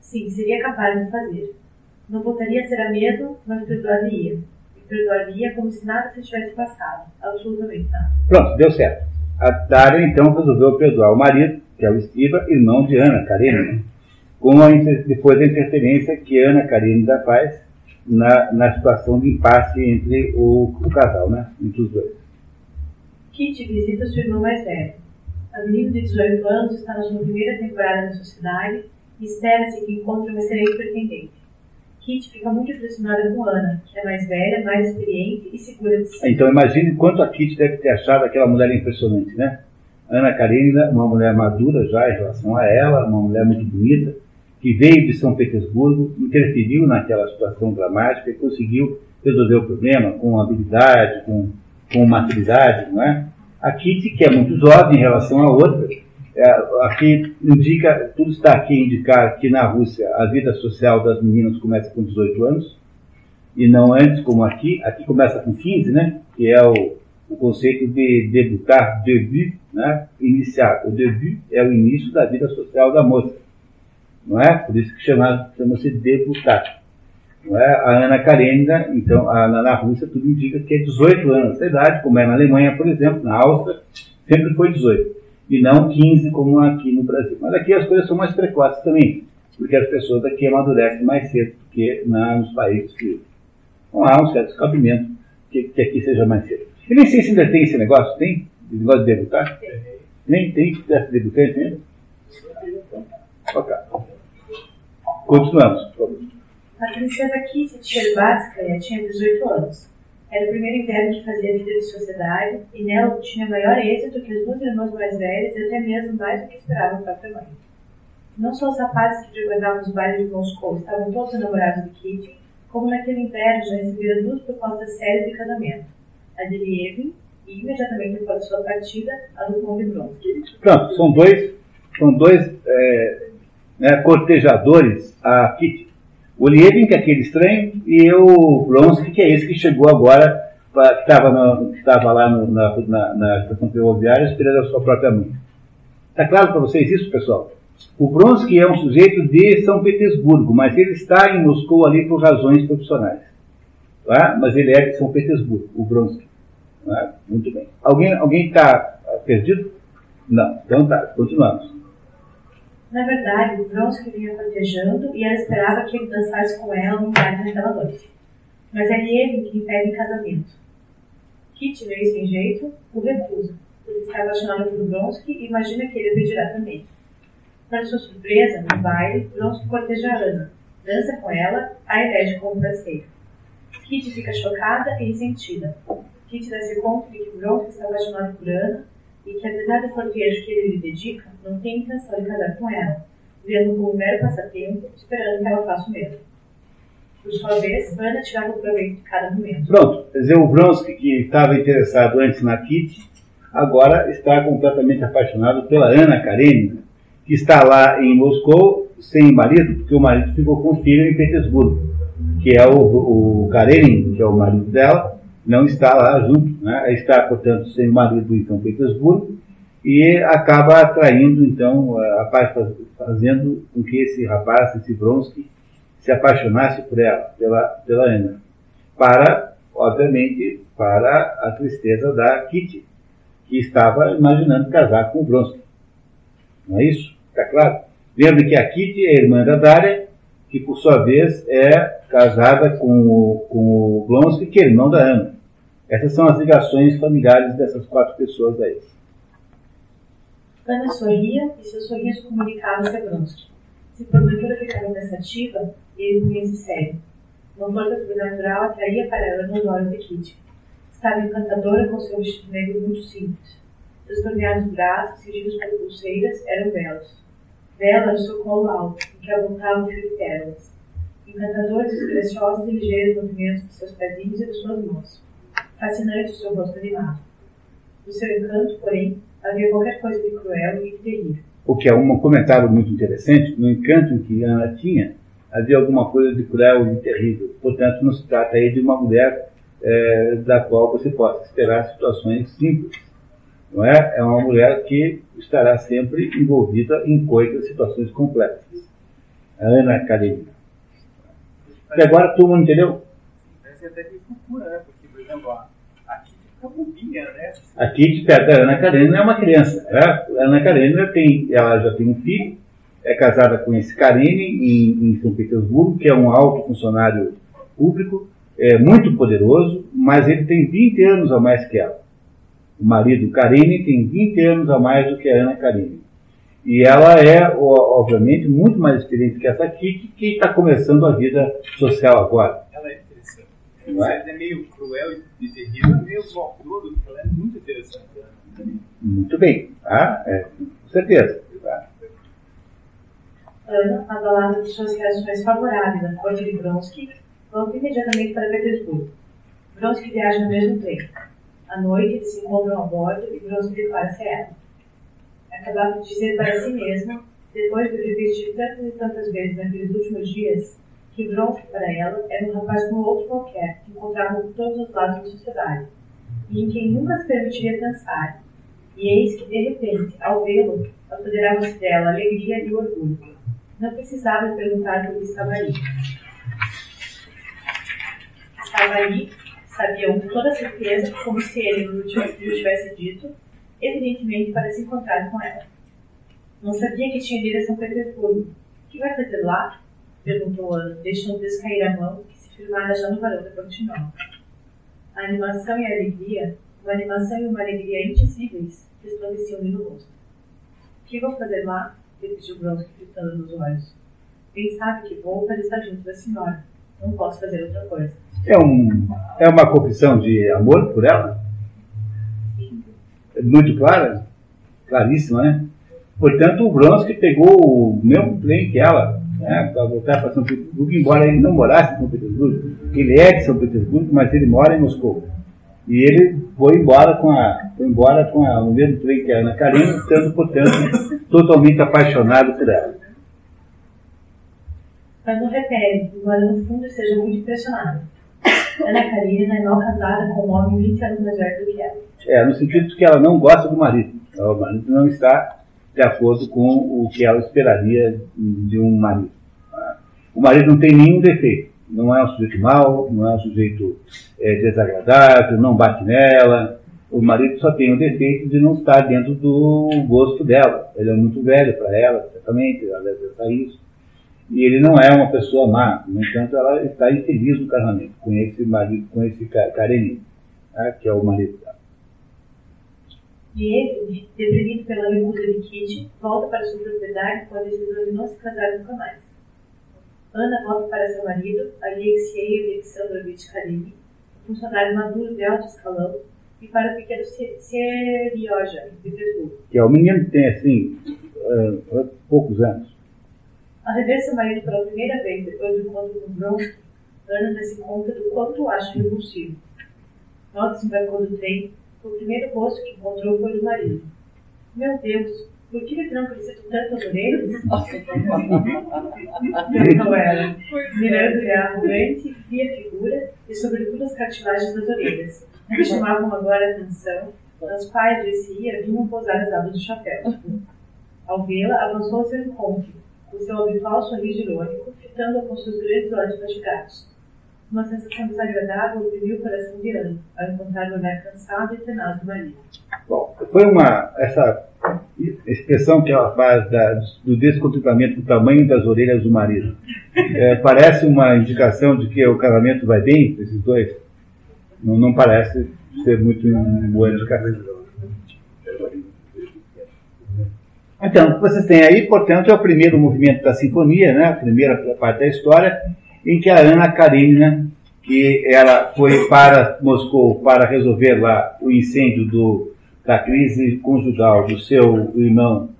Sim, seria capaz de fazer. Não voltaria a ser a mesma, mas perdoaria. E perdoaria como se nada se tivesse passado. Absolutamente nada. Pronto, deu certo. A Dária então resolveu perdoar o marido, que é o Estiva, irmão de Ana Karenina, com a, depois da interferência que Ana Karenina faz na, na situação de impasse entre o, o casal, né? Entre os dois. Kitty visita sua irmã mais velha. A menina de 18 anos está na sua primeira temporada na sociedade e espera-se que encontre uma excelente pretendente. Kitty fica muito impressionada com Ana, que é mais velha, mais experiente e segura de si. Então imagine quanto a Kitty deve ter achado aquela mulher impressionante, né? Ana Karenina, uma mulher madura já em relação a ela, uma mulher muito bonita, que veio de São Petersburgo, interferiu naquela situação dramática e conseguiu resolver o problema com habilidade, com, com maturidade, não é? A Kitty, que é muito jovem em relação à outra, é, aqui indica, tudo está aqui a indicar que na Rússia a vida social das meninas começa com 18 anos, e não antes como aqui, aqui começa com 15, né? Que é o, o conceito de debutar, debut, né? Iniciar. O debut é o início da vida social da moça, não é? Por isso que chama-se chama debutar. Não é? A Ana Karenina, então, a, na, na Rússia tudo indica que é 18 anos. A idade, como é na Alemanha, por exemplo, na Áustria, sempre foi 18 e não 15 como aqui no Brasil. Mas aqui as coisas são mais precoces também, porque as pessoas aqui amadurecem mais cedo do que na, nos países que não há um certo cabimento que, que, aqui seja mais cedo. E nem sei se ainda tem esse negócio, tem? Esse negócio de debutar? Nem tem debutante ainda? Ok. Continuamos, por favor. A princesa Kitty Tcherbatskaya tinha 18 anos. Era o primeiro inverno que fazia vida de sociedade e nela tinha maior êxito que as duas irmãs mais velhas e até mesmo mais do que esperava a própria mãe. Não só os rapazes que frequentavam os bailes de Moscou estavam todos enamorados de Kitty, como naquele inverno já receberam duas propostas sérias de casamento, a de Lievin e imediatamente após sua partida, a do Conde Bronsky. Pronto, são dois, são dois é, né, cortejadores a Kitty. O Liebing, que é aquele estranho, e o Blonsky, que é esse que chegou agora, que estava lá no, na, na, na estação ferroviária esperando a sua própria mãe. Está claro para vocês isso, pessoal? O Bronsky é um sujeito de São Petersburgo, mas ele está em Moscou ali por razões profissionais. Tá? Mas ele é de São Petersburgo, o Bronsky. Tá? Muito bem. Alguém está perdido? Não. Então tá, continuamos. Na verdade, Vronsky vinha cortejando e ela esperava que ele dançasse com ela no baile naquela noite. Mas é ele que impede o casamento. Kitty veio sem jeito, o recusa. Ele está apaixonado por Vronsky e imagina que ele pedirá também. Para sua surpresa, no baile, Vronsky corteja Ana, dança com ela, a elege como parceiro. Kitty fica chocada e ressentida. Kitty dá-se conta de que Vronsky está apaixonado por Ana e que, apesar do cortejo que ele lhe dedica, não tem intenção de casar com ela, vendo como um mero passatempo, esperando que ela faça o mesmo. Por sua vez, Ana tirava o proveito de cada momento. Pronto, quer dizer, o Vronsky, que estava interessado antes na Kitty, agora está completamente apaixonado pela Ana Karenina, que está lá em Moscou sem marido, porque o marido ficou com o filho em Petersburgo, que é o, o Karenin, que é o marido dela, não está lá junto, né? está, portanto, sem marido em São Petersburgo e acaba atraindo, então, a fazendo com que esse rapaz, esse Bronsky, se apaixonasse por ela, pela, pela Ana, para, obviamente, para a tristeza da Kitty, que estava imaginando casar com o Bronsky. Não é isso? Está claro? Lembre que a Kitty é irmã da Dária, que por sua vez é casada com o, com o Blonsky, que é irmão da Ana. Essas são as ligações familiares dessas quatro pessoas aí. Ana sorria e seu sorriso comunicava a Bronsky. Se porventura ficava pensativa, ele punha-se sério. Uma força sobrenatural atraía para Ana os olhos de Kitty. Estava encantadora com seu vestido negro muito simples. Seus torneados braços, cingidos por pulseiras, eram belos. Bela no seu colo alto, em que avultava um fio de pérolas. Encantador de seus graciosos e ligeiros movimentos de seus pezinhos e de suas mãos fascinante o seu rosto animado. O seu encanto, porém, havia qualquer coisa de cruel e terrível. O que é um comentário muito interessante, no encanto que Ana tinha, havia alguma coisa de cruel e terrível. Portanto, não se trata aí de uma mulher é, da qual você possa esperar situações simples. Não é? é uma mulher que estará sempre envolvida em coisas, situações complexas. A Ana Karenina. E agora todo mundo entendeu? Parece até que cultura, né? Porque, por exemplo, a, fica bobinha, né? A Kitty, a Ana Karenina é uma criança. Né? A Ana Karenina tem, ela já tem um filho, é casada com esse Karine em, em São Petersburgo, que é um alto funcionário público, é muito poderoso, mas ele tem 20 anos a mais que ela. O marido Karine tem 20 anos a mais do que a Ana Karine. E ela é, obviamente, muito mais experiente que essa Kiki, que está começando a vida social agora. Ela é Ela é? é meio cruel e terrível, é meio todo, ela é muito interessante. Né? Muito bem, tá? É, com certeza. Ana, abalada de suas reações favoráveis à corte de Bronsky, volta imediatamente para Petersburgo. Bronsky viaja no mesmo trem. À noite, eles se encontram a bordo e Bronsky declara-se a ela. Acabava de dizer para si mesma, depois de repetir tantas e tantas vezes naqueles últimos dias, que Bronsky para ela era um rapaz como outro qualquer, que encontrava por todos os lados da sociedade, e em quem nunca se permitiria pensar. E eis que, de repente, ao vê-lo, apoderava-se dela alegria e orgulho. Não precisava perguntar por que estava ali. Estava ali, sabiam com toda certeza, como se ele lhe tivesse dito, evidentemente para se encontrar com ela. Não sabia que tinha ido a São Petersburgo. O que vai fazer lá? Perguntou Ana, deixando descair a mão que se firmara já no varão da Portinhola. A animação e a alegria, uma animação e uma alegria indizíveis, resplandeciam-lhe no rosto. O que vou fazer lá? repetiu Bronze, gritando nos olhos. Bem sabe que vou para estar junto da senhora. Não posso fazer outra coisa. É, um, é uma confissão de amor por ela? muito clara, claríssima, né? Portanto, o Vronsky pegou o mesmo trem que ela, né, para voltar para São Petersburgo, embora ele não morasse em São Petersburgo, ele é de São Petersburgo, mas ele mora em Moscou. E ele foi embora com a, foi embora com a, o mesmo trem que a Ana Karina, estando, portanto, <laughs> totalmente apaixonado por ela. Mas não repete, embora no fundo esteja muito impressionado. Ana Karina é mal casada com um homem 20 anos mais velho do que ela. É, no sentido de que ela não gosta do marido. O marido não está de acordo com o que ela esperaria de um marido. O marido não tem nenhum defeito. Não é um sujeito mau, não é um sujeito é, desagradável, não bate nela. O marido só tem o defeito de não estar dentro do gosto dela. Ele é muito velho para ela, certamente, ela deve pensar isso. E ele não é uma pessoa má. No entanto, ela está infeliz no casamento com esse marido, com esse Karenin, tá? que é o marido. Diego, deprimido pela recusa de Kitty, volta para sua propriedade com a decisão de não se casar nunca mais. Ana volta para seu marido, Alexei Alexandrovich Karenin, funcionário maduro de alto escalão, e para o pequeno Serioja, de Petersburgo. Que é o menino que tem, assim, uh, poucos anos. Ao rever seu marido pela primeira vez depois do encontro com Bronson, Ana dá-se conta do quanto acha repulsivo. Se embarcou do trem o primeiro rosto que encontrou foi o marido. Meu Deus, por que me tranquilizam tantas orelhas? <laughs> Perguntou ela, mirando-lhe a arrogante e fria figura e sobretudo as cartilagens das orelhas, que chamavam agora a atenção, as quais, disse-ia, vinham pousar as abas do chapéu. Ao vê-la, avançou ao seu encontro, o seu habitual sorriso irônico, fitando-a com seus grandes olhos fatigados. Uma sensação desagradável oprimiu o coração de Ana, ao encontrar o olhar cansado e tenaz do marido. Bom, foi uma. essa expressão que ela faz da, do descontentamento do tamanho das orelhas do marido. É, parece uma indicação de que o casamento vai bem, esses dois? Não, não parece ser muito boa indicação. Então, vocês têm aí, portanto, é o primeiro movimento da sinfonia, né? a primeira parte da história, em que a Ana Karenina, que ela foi para Moscou para resolver lá o incêndio do, da crise conjugal do seu irmão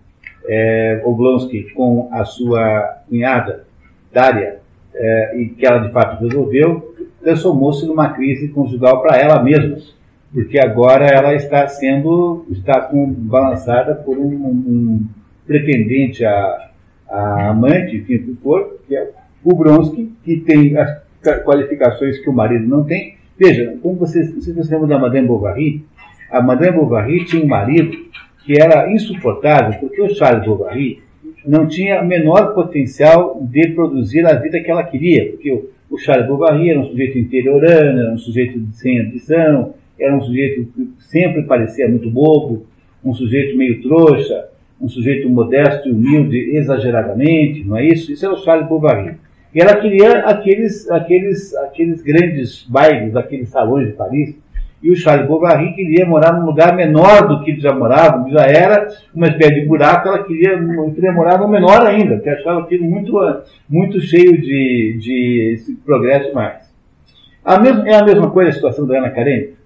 é, Oblonsky com a sua cunhada, Daria, é, e que ela de fato resolveu, transformou-se numa crise conjugal para ela mesma. porque agora ela está sendo, está com, balançada por um, um pretendente a, a, amante, enfim, que for, que é o Bronski, que tem as qualificações que o marido não tem. Veja, como vocês, vocês se lembram da Madame Bovary, a Madame Bovary tinha um marido que era insuportável, porque o Charles Bovary não tinha menor potencial de produzir a vida que ela queria, porque o, o Charles Bovary era um sujeito interiorano, era um sujeito sem ambição, era um sujeito que sempre parecia muito bobo, um sujeito meio trouxa, um sujeito modesto e humilde exageradamente, não é isso? Isso é o Charles Bovary. E ela queria aqueles, aqueles, aqueles grandes bailes, aqueles salões de Paris, e o Charles Bovary queria morar num lugar menor do que ele já morava, já era uma espécie de buraco, ela queria, queria morar no menor ainda, porque achava aquilo muito, muito cheio de, de progresso mais. A mesma, é a mesma coisa a situação da Ana Karenina?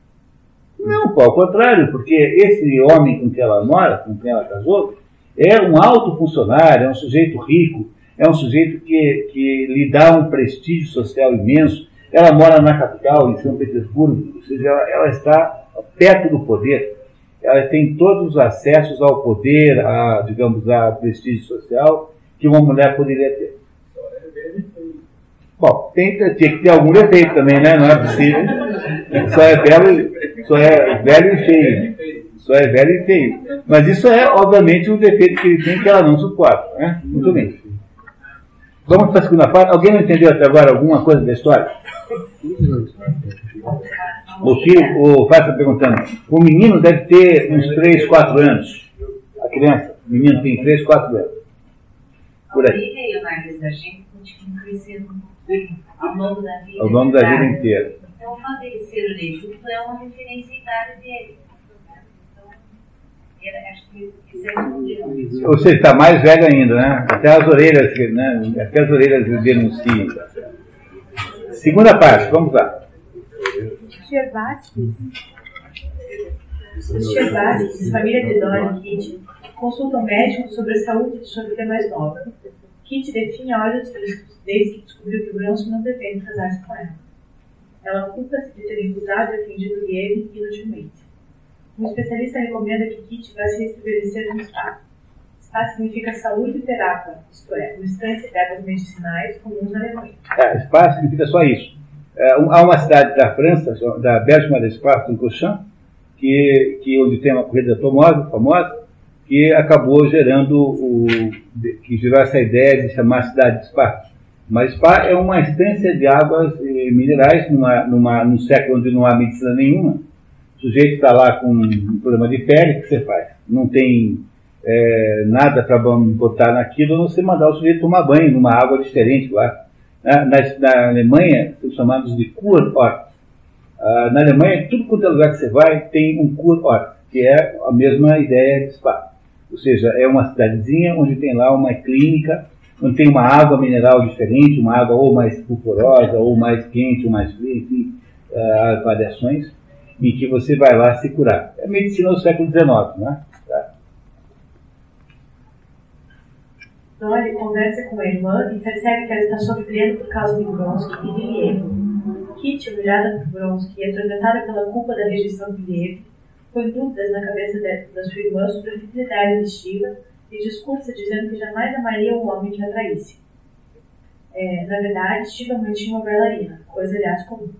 Não, ao contrário, porque esse homem com quem ela mora, com quem ela casou, é um alto funcionário, é um sujeito rico, é um sujeito que, que lhe dá um prestígio social imenso. Ela mora na capital, em São Petersburgo, ou seja, ela, ela está perto do poder. Ela tem todos os acessos ao poder, a, digamos, a prestígio social que uma mulher poderia ter. Bom, tem, tinha que ter algum defeito também, né? Não é possível. Só é belo, só é velho e feio. Só é velho e feio. Mas isso é, obviamente, um defeito que ele tem que ela não suporta. Né? Muito bem. Vamos para a segunda parte. Alguém não entendeu até agora alguma coisa da história? O filho, o Fábio está perguntando. O menino deve ter uns 3, 4 anos. A criança, o menino tem 3, 4 anos. Por aí. Ao longo da vida. Vida inteira. Então, o fato dele ser orelhudo é uma referência idade dele. Ou seja, está mais velho ainda, né? Até as orelhas, né? Até as orelhas denunciam. Segunda parte, vamos lá. Chevaskis. Os Chevaskis, família de Dora e Kitty, consultam médicos sobre a saúde de sua filha mais nova. Kitty define olhos desde que descobriu que o Bronson não pretende casar-se com ela. Ela culpa-se de ter recusado e ofendido ele inutilmente. Um especialista recomenda que Kit vá se estabelecer no spa. Spa significa saúde terapia, isto é, uma instância de ervas medicinais comuns na Alemanha. É, spa significa só isso. É, há uma cidade da França, da Bélgica des Spa, em Cochin, que, que onde tem uma corrida automóvel famosa, que acabou gerando o, que gerou essa ideia de chamar cidade de Spa. Mas Spa é uma instância de águas eh, minerais numa, numa, num século onde não há medicina nenhuma, o sujeito está lá com um problema de pele, o que você faz? Não tem é, nada para botar naquilo, você mandar o sujeito tomar banho numa água diferente lá. Na, na, na Alemanha, são chamados de Kurort. Ah, na Alemanha, tudo quanto é lugar que você vai, tem um Kurort, que é a mesma ideia de spa. Ou seja, é uma cidadezinha onde tem lá uma clínica, onde tem uma água mineral diferente, uma água ou mais pulporosa, ou mais quente, ou mais fria, enfim, uh, variações em que você vai lá se curar. É medicina do século XIX, né? Tá? Então ele conversa com a irmã e percebe que ela está sofrendo por causa de Bronski e de Liev. Kitty, humilhada por Bronski e atormentada pela culpa da rejeição de Liev, põe dúvidas na cabeça da sua irmã sobre a fidelidade de Shiva e discursa dizendo que jamais amaria um homem que a traísse. É, na verdade, Shiva mantinha uma bailarina, coisa aliás comum.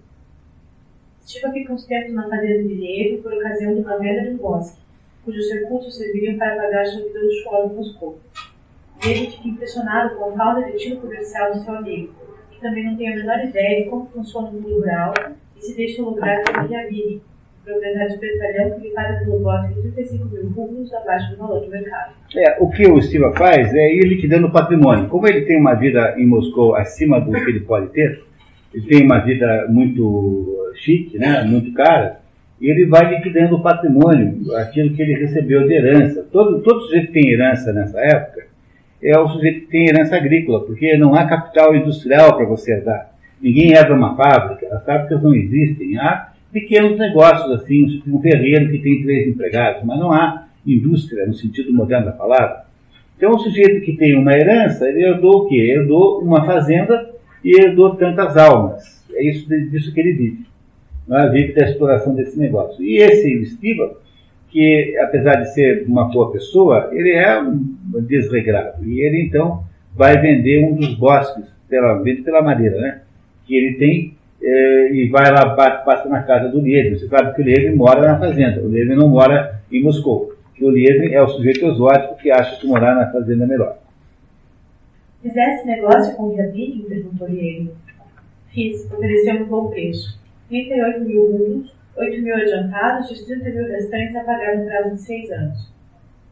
Estiva fica uns tempos na fazenda de Diego por ocasião de uma venda de bosque, cujos recursos serviriam para pagar sua vida luxuosa em Moscou. Ele fica impressionado com a falta de tino comercial do seu amigo, que também não tem a menor ideia de como funciona o mundo rural e se deixa lucrar pelo Chiavini, proprietário de petrolão que lhe paga pelo bosque 35 mil rublos abaixo do valor de mercado. É, o que o Estiva faz é ir liquidando o patrimônio. Como ele tem uma vida em Moscou acima do que ele pode ter, ele tem uma vida muito chique, né, muito cara, e ele vai liquidando o patrimônio, aquilo que ele recebeu de herança. Todo, todo sujeito que tem herança nessa época é o sujeito que tem herança agrícola, porque não há capital industrial para você herdar. Ninguém herda uma fábrica, as fábricas não existem. Há pequenos negócios, assim, um ferreiro que tem três empregados, mas não há indústria no sentido moderno da palavra. Então, o sujeito que tem uma herança, ele herdou o quê? Herdou uma fazenda e herdou tantas almas. É isso disso que ele vive. é? vive da exploração desse negócio. E esse Stiba, que apesar de ser uma boa pessoa, ele é um desregrado. E ele então vai vender um dos bosques, pela, pela madeira, né? Que ele tem é, e vai lá, passa na casa do Lievin. Você sabe que o Lievin mora na fazenda, o Lievin não mora em Moscou. Que o Lievin é o sujeito exótico que acha que morar na fazenda é melhor. Fizesse negócio com o Yabini? perguntou Lievin. Fiz, ofereceu um bom preço. 38 mil rublos, 8 mil adiantados e os 30 mil restantes a pagar no prazo de 6 anos.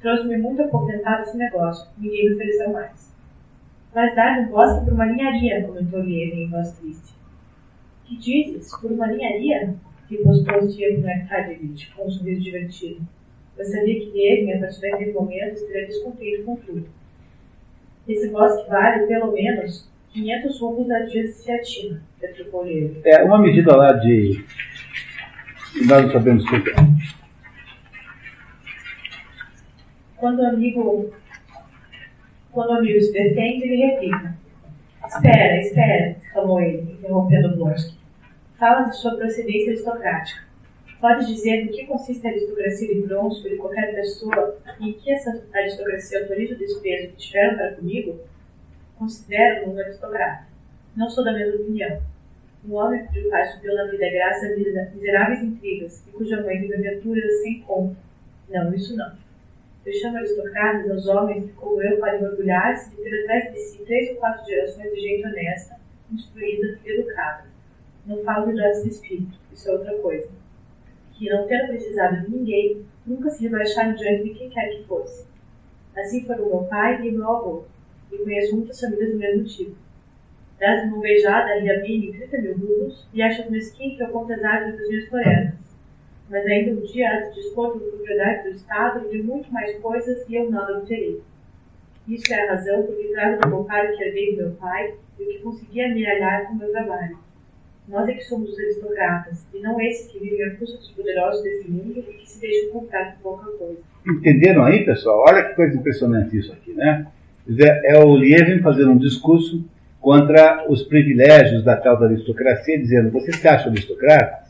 Trouxe-me muito aposentado esse negócio, ninguém me ofereceu mais. Mas dar um bosque por uma linharia, comentou Lievin em voz triste. Que dizes? Por uma linharia? Ripostou Stiev Arkadievich com um sorriso divertido. Eu sabia que Lievin, a partir daquele momento, estaria descontente com tudo. Esse bosque vale, pelo menos, 500 rublos a dia de ciatina, retrucou Lievin. É uma medida lá de. Nós não sabemos o que é. Quando o amigo. Quando o amigo se detém, ele replica. Espera, espera, exclamou ele, interrompendo Blonsky. Fala de sua procedência aristocrática. Pode dizer no que consiste a aristocracia de Bronze de qualquer pessoa e em que essa aristocracia autoriza o desprezo que tiveram para comigo? Considero-me um aristocrata. Não sou da mesma opinião. Um homem cujo pai subiu na vida graças a miseráveis intrigas e cuja mãe vive aventuras sem conta. Não, isso não. Eu chamo aristocratas aos homens que, como eu, podem orgulhar-se de ter atrás de si três ou quatro gerações de gente honesta, instruída e educada. Não falo de olhos de espírito, isso é outra coisa. Que, não tendo precisado de ninguém, nunca se rebaixaram diante de quem quer que fosse. Assim foram meu pai e meu avô, e conheço muitas famílias do mesmo tipo. Das uma beijada e a mim 30 mil rublos, e acho mesquinho que eu árvores das minhas florestas mas ainda um dia há de dispor de propriedade do Estado e de muito mais coisas e eu nada obterei. Isso é a razão por que trago do bocado que herdei do meu pai e que consegui amealhar com o meu trabalho. Nós é que somos os aristocratas, e não esses que vivem a custa dos poderosos desse mundo e que se deixam comprar por pouca coisa. Entenderam aí, pessoal? Olha que coisa impressionante isso aqui, né? É o Lievin fazendo um discurso contra os privilégios da tal da aristocracia, dizendo: você se acha aristocrata?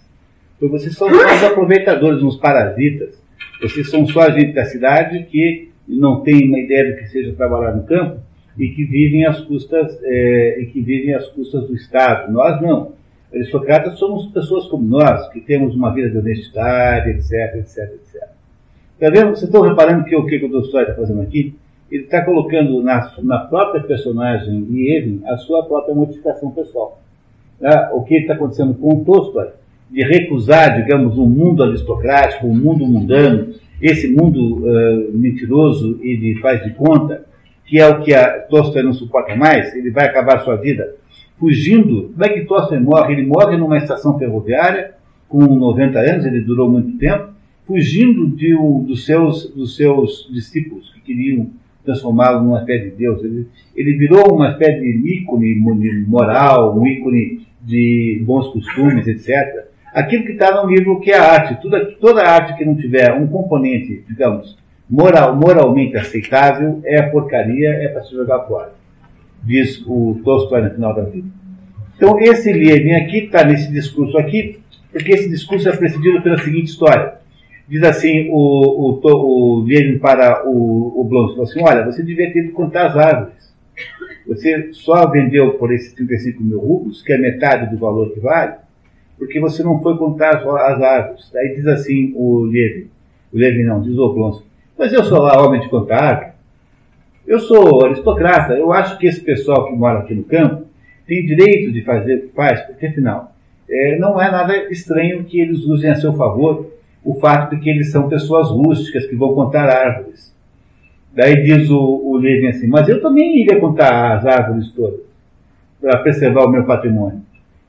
Porque vocês são só os aproveitadores, uns parasitas. Vocês são só a gente da cidade que não tem uma ideia do que seja trabalhar no campo e que vivem às custas é, e que vivem às custas do Estado. Nós não. Aristocratas somos pessoas como nós, que temos uma vida de honestidade, etc, etc, etc. Está vendo? Vocês estão reparando que o que o Tolstói está fazendo aqui? Ele está colocando na, na própria personagem Lievin a sua própria modificação pessoal. Tá? O que está acontecendo com o Tolstói de recusar, digamos, um mundo aristocrático, um mundo mundano, esse mundo uh, mentiroso e de faz de conta, que é o que a Tolstói não suporta mais, ele vai acabar sua vida fugindo. Como é que Tolstói morre? Ele morre numa estação ferroviária, com 90 anos, ele durou muito tempo, fugindo de, um, dos, seus, dos seus discípulos, que queriam transformá-lo numa fé de Deus. Ele, ele virou uma fé de ícone moral, um ícone de bons costumes, etc aquilo que está no livro que é a arte. Toda, toda arte que não tiver um componente, digamos, moral, moralmente aceitável, é porcaria, é para se jogar fora. Diz o Tolstói no final da vida. Então, esse Lenin aqui está nesse discurso aqui, porque esse discurso é precedido pela seguinte história. Diz assim o, o, o para o, o Blonsky, assim, olha, você devia ter ido contar as árvores. Você só vendeu por esses 35 mil rublos, que é metade do valor que vale, porque você não foi contar as árvores. Aí diz assim o Levi, o Levi não, diz o Oblonsky, mas eu sou lá homem de contar árvore. Eu sou aristocrata, eu acho que esse pessoal que mora aqui no campo tem direito de fazer o que faz, porque afinal, é, não é nada estranho que eles usem a seu favor o fato de que eles são pessoas rústicas que vão contar árvores. Daí diz o, o Levin assim, mas eu também iria contar as árvores todas, para preservar o meu patrimônio.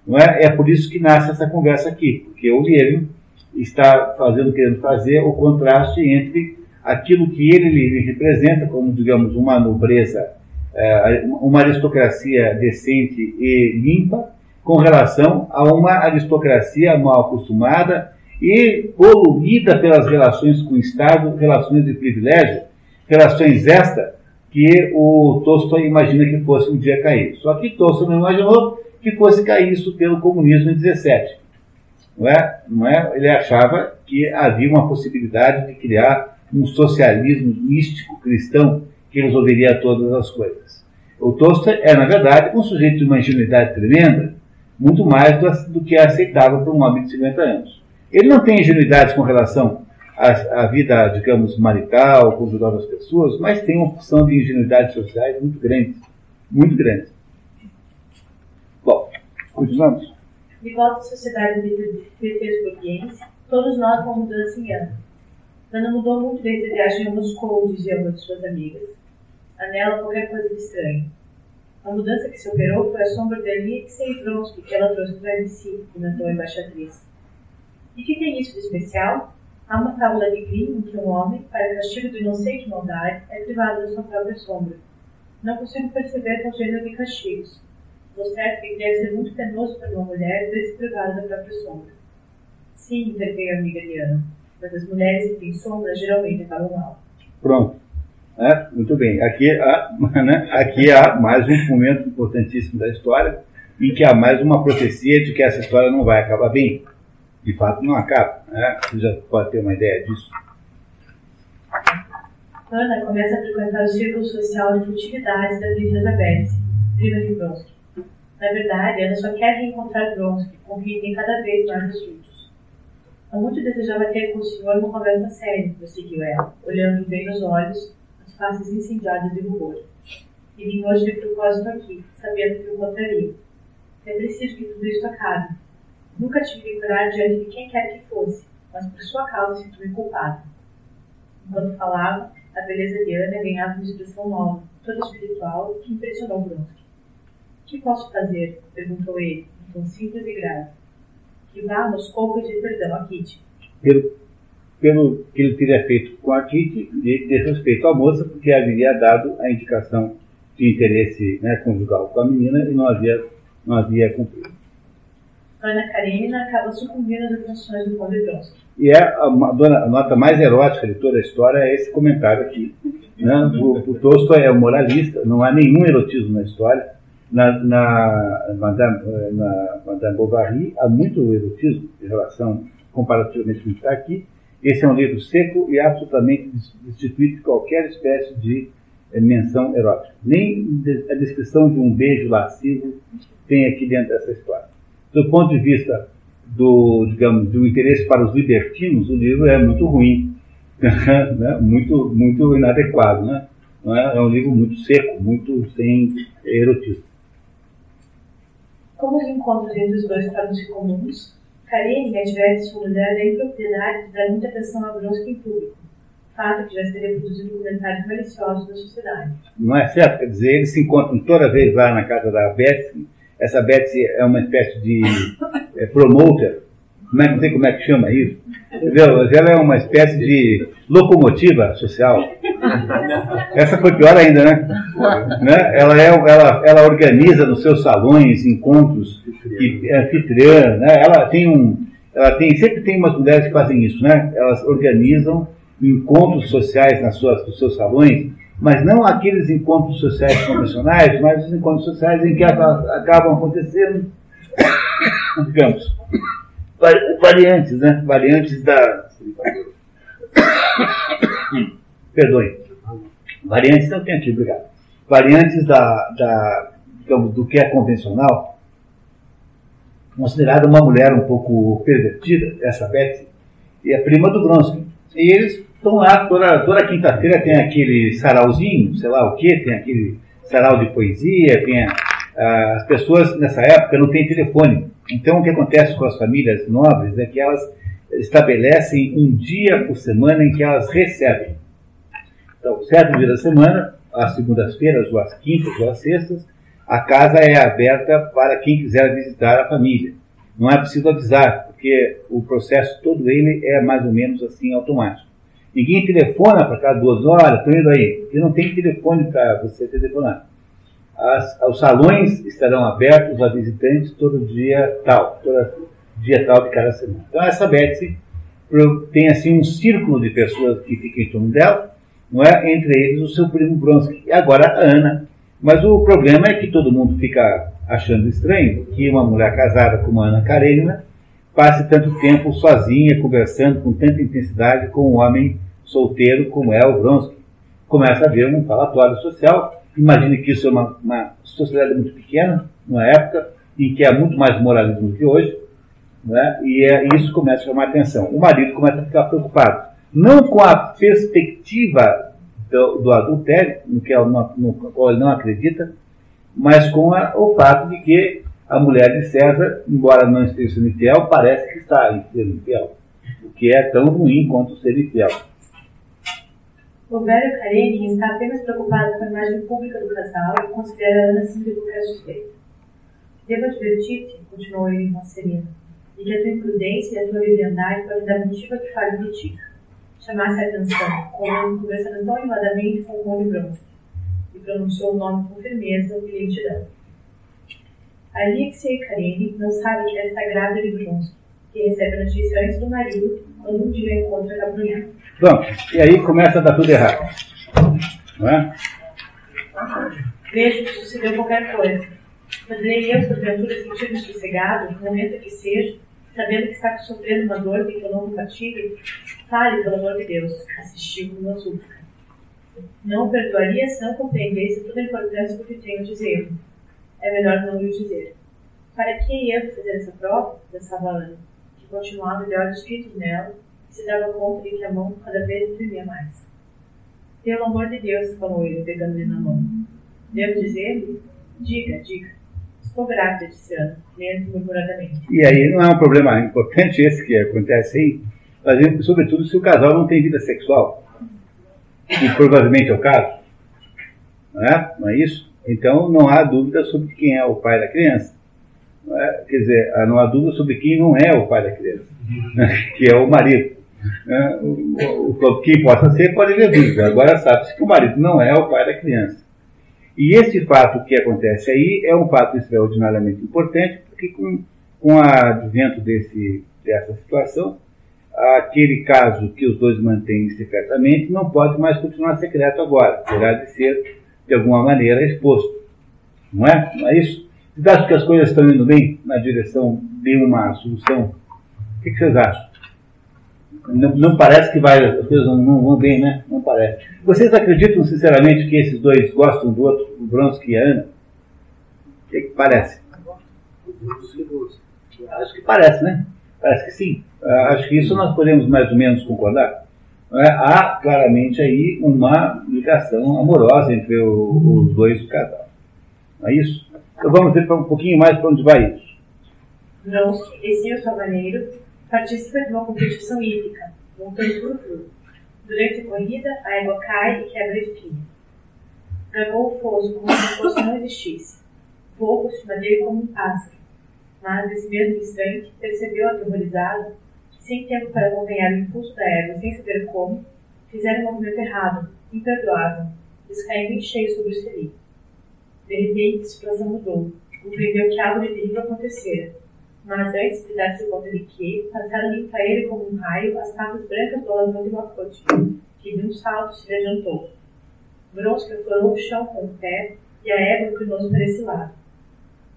Não é? é por isso que nasce essa conversa aqui, porque o Lievin está fazendo, querendo fazer o contraste entre aquilo que ele, ele representa como, digamos, uma nobreza, é, uma aristocracia decente e limpa, com relação a uma aristocracia mal acostumada e poluída pelas relações com o Estado, relações de privilégio, relações esta que o Tolstói imagina que fosse um dia cair. Só que Tolstói não imaginou que fosse cair isso pelo comunismo em 17. Não é? Não é? Ele achava que havia uma possibilidade de criar um socialismo místico cristão que resolveria todas as coisas. O Tolstói é, na verdade, um sujeito de uma ingenuidade tremenda, muito mais do, que é aceitável para um homem de 50 anos. Ele não tem ingenuidade com relação à, à vida, digamos, marital, conjugal das pessoas, mas tem uma função de ingenuidade sociais muito grande. Muito grande. Bom, continuamos. De volta à sociedade petersburguense, todos nós com mudança em ano. Ana mudou muito desde a viagem a Moscou, dizia uma de suas amigas. A nela qualquer coisa de estranho. A mudança que se operou foi a sombra de Alexei Vronsky que ela trouxe para de si, comentou a embaixatriz. E que tem isso de especial? Há uma fábula de Grimm em que um homem, para castigo do inocente maldade, é privado da sua própria sombra. Não consigo perceber tal gênero de castigos. Estou certo que deve ser muito penoso para uma mulher ver-se privada da própria sombra. Sim, interveio a amiga Diana, mas as mulheres que têm sombra geralmente acabam mal. Pronto. É, muito bem. Aqui há, <laughs> né, aqui há mais um momento importantíssimo da história, em que há mais uma profecia de que essa história não vai acabar bem de fato não acaba. Né? Você já pode ter uma ideia disso. Ana começa a frequentar o círculo social de futilidades da princesa Betsy, prima de Bronsky. Na verdade, Ana só quer reencontrar Bronsky, com quem tem cada vez mais assuntos. Muito desejava ter com o senhor uma conversa séria, prosseguiu ela, olhando bem nos olhos, as faces incendiadas de rubor. E vim hoje de propósito aqui, sabendo que o encontraria. É preciso que tudo isso acabe, Nunca tive coragem diante de quem quer que fosse, mas por sua causa sinto-me culpada. Enquanto falava, a beleza de Ana ganhava uma expressão nova, toda espiritual, que impressionou Bronsky. O que posso fazer? perguntou ele, em tom simples e grave. Que vá a Moscou pedir perdão a Kitty. Pelo, pelo que ele teria feito com a Kitty, de desrespeito à moça, porque haveria dado a indicação de interesse né, conjugal com a menina e não havia, não havia cumprido. Ana Karenina acaba sucumbindo às atenções do Conde Bronson. E é a, a, nota mais erótica de toda a história é esse comentário aqui. Né? O, o Tolstói é um moralista, não há nenhum erotismo na história. Na, na, Madame, na Madame Bovary há muito erotismo em relação, comparativamente com o que está aqui. Esse é um livro seco e absolutamente destituído de qualquer espécie de eh, menção erótica. Nem a descrição de um beijo lascivo tem aqui dentro dessa história do ponto de vista do, digamos, do interesse para os libertinos, o livro é muito ruim, <laughs> né? muito, muito inadequado, né? É? é um livro muito seco, muito sem erotismo. Como os encontros entre os dois tornam-se comuns, Karine adverte sua mulher da impropriedade atenção a Bronsky em público, fato que já estaria produzindo comentários maliciosos da sociedade. Não é certo? Quer dizer, eles se encontram toda vez lá na casa da Beth essa Betsy é uma espécie de é, promoter, é, não sei como é que chama isso, entendeu? Ela é uma espécie de locomotiva social. Essa foi pior ainda, né? né? Ela, é, ela, ela organiza nos seus salões encontros e é anfitriã, né? Ela tem um, ela tem, sempre tem umas mulheres que fazem isso, né? Elas organizam encontros sociais nas suas, nos seus salões mas não aqueles encontros sociais convencionais, mas os encontros sociais em que acabam acontecendo, digamos, variantes, né? Variantes da. <coughs> Perdoe. Variantes, não tem aqui, obrigado. Variantes da, da, digamos, do que é convencional, considerada uma mulher um pouco pervertida, essa Betsy, e a prima do Bronsky. E eles então lá, toda, toda quinta-feira tem aquele sarauzinho, sei lá o que, tem aquele sarau de poesia, tem a, as pessoas nessa época não têm telefone. Então o que acontece com as famílias nobres é que elas estabelecem um dia por semana em que elas recebem. Então, certo dia da semana, às segundas-feiras, ou às quintas, ou às sextas, a casa é aberta para quem quiser visitar a família. Não é preciso avisar, porque o processo todo ele é mais ou menos assim automático. Ninguém telefona para cada duas horas, estou indo aí, porque não tem telefone para você telefonar. As, os salões estarão abertos a visitantes todo dia tal, todo dia tal de cada semana. Então essa Betsy tem assim um círculo de pessoas que ficam em torno dela, não é? Entre eles o seu primo Bronsky e agora a Ana. Mas o problema é que todo mundo fica achando estranho que uma mulher casada como a Ana Karenina passe tanto tempo sozinha, conversando com tanta intensidade com um homem solteiro como é o Vronsky. Começa a haver um falatório social. Imagine que isso é uma, uma sociedade muito pequena, numa época em que há muito mais moralismo do que hoje, né? e é, isso começa a chamar atenção. O marido começa a ficar preocupado, não com a perspectiva do, do adultério, no, que no, no qual ele não acredita, mas com a, o fato de que a mulher de César, embora não esteja sendo infiel, parece que está sendo infiel, o que é tão ruim quanto ser infiel. O velho Karenin está apenas preocupado com a imagem pública do casal e considera Ana sempre qualquer suspeita. Devo advertir-te, continuou ele voz serena, de que a tua imprudência e a tua leviandade podem dar motivo a que fale de ti. Chamasse a atenção, conversando tão animadamente com o Rony Bronze, e pronunciou o nome com firmeza e lentidão. Alexei Karenin não sabe que esta grávida de Bronze, que recebe a notícia antes do marido, quando um dia encontra Gabriel. Pronto, e aí começa a dar tudo errado. Não é? Vejo que sucedeu qualquer coisa Poderei eu, porventura, sentir-me sossegado, no momento que seja, sabendo que está sofrendo uma dor que eu não compartilho? Fale, pelo amor de Deus, assistiu uma súplica. Não perdoaria se não compreendesse toda a importância do que tenho a dizer. É melhor não lhe dizer. Para que ia fazer essa prova? pensava Ana, que continuava olhos fitos nela e se dava conta de que a mão cada vez tremia mais. Pelo amor de Deus, falou ele, pegando-lhe na mão. Devo dizer-lhe? Diga, diga. Estou grávida desse ano, lento murmuradamente. E aí não é um problema importante esse que acontece aí, mas sobretudo se o casal não tem vida sexual. E provavelmente é o caso. Não é? Não é isso? Então não há dúvida sobre quem é o pai da criança. É? Quer dizer, não há dúvida sobre quem não é o pai da criança, né? <laughs> que é o marido. Né? O, o, quem possa ser pode haver dúvida. Agora sabe-se que o marido não é o pai da criança. E esse fato que acontece aí é um fato extraordinariamente importante, porque com, com o advento desse, dessa situação, aquele caso que os dois mantêm secretamente não pode mais continuar secreto agora, terá de ser, de alguma maneira, exposto. Não é? Não é isso? Vocês acham que as coisas estão indo bem na direção de uma solução? O que, que vocês acham? Não, não, parece que vai, as coisas não, vão bem, né? Não parece. Vocês acreditam sinceramente que esses dois gostam do outro, o Bronsky e a Ana? O que, que parece? Acho que parece, né? Parece que sim. Ah, acho que isso nós podemos mais ou menos concordar. É? Há claramente aí uma ligação amorosa entre o, os dois do casal. Não é isso? Então vamos ver um pouquinho mais para onde vai isso. Bronsky e seu cavaleiro participa de uma competição hídrica, montando por tudo. Durante a corrida, a égua cai e quebra a espinha. Gravou o fosso como se o fosso não existisse. Voa por cima dele como um pássaro. Mas, nesse mesmo instante, percebeu aterrorizado que, sem tempo para acompanhar o impulso da égua sem saber como, fizeram um movimento errado, imperdoável, descaindo em cheio sobre o estelido. De repente, a situação mudou. Compreendeu que algo terrível acontecera mas antes de dar-se conta de que, passaram-lhe para ele como um raio as patas brancas do alazão de Macote, que de um salto se levantou. Bronska florou o chão com o pé e a égua inclinou-se para esse lado.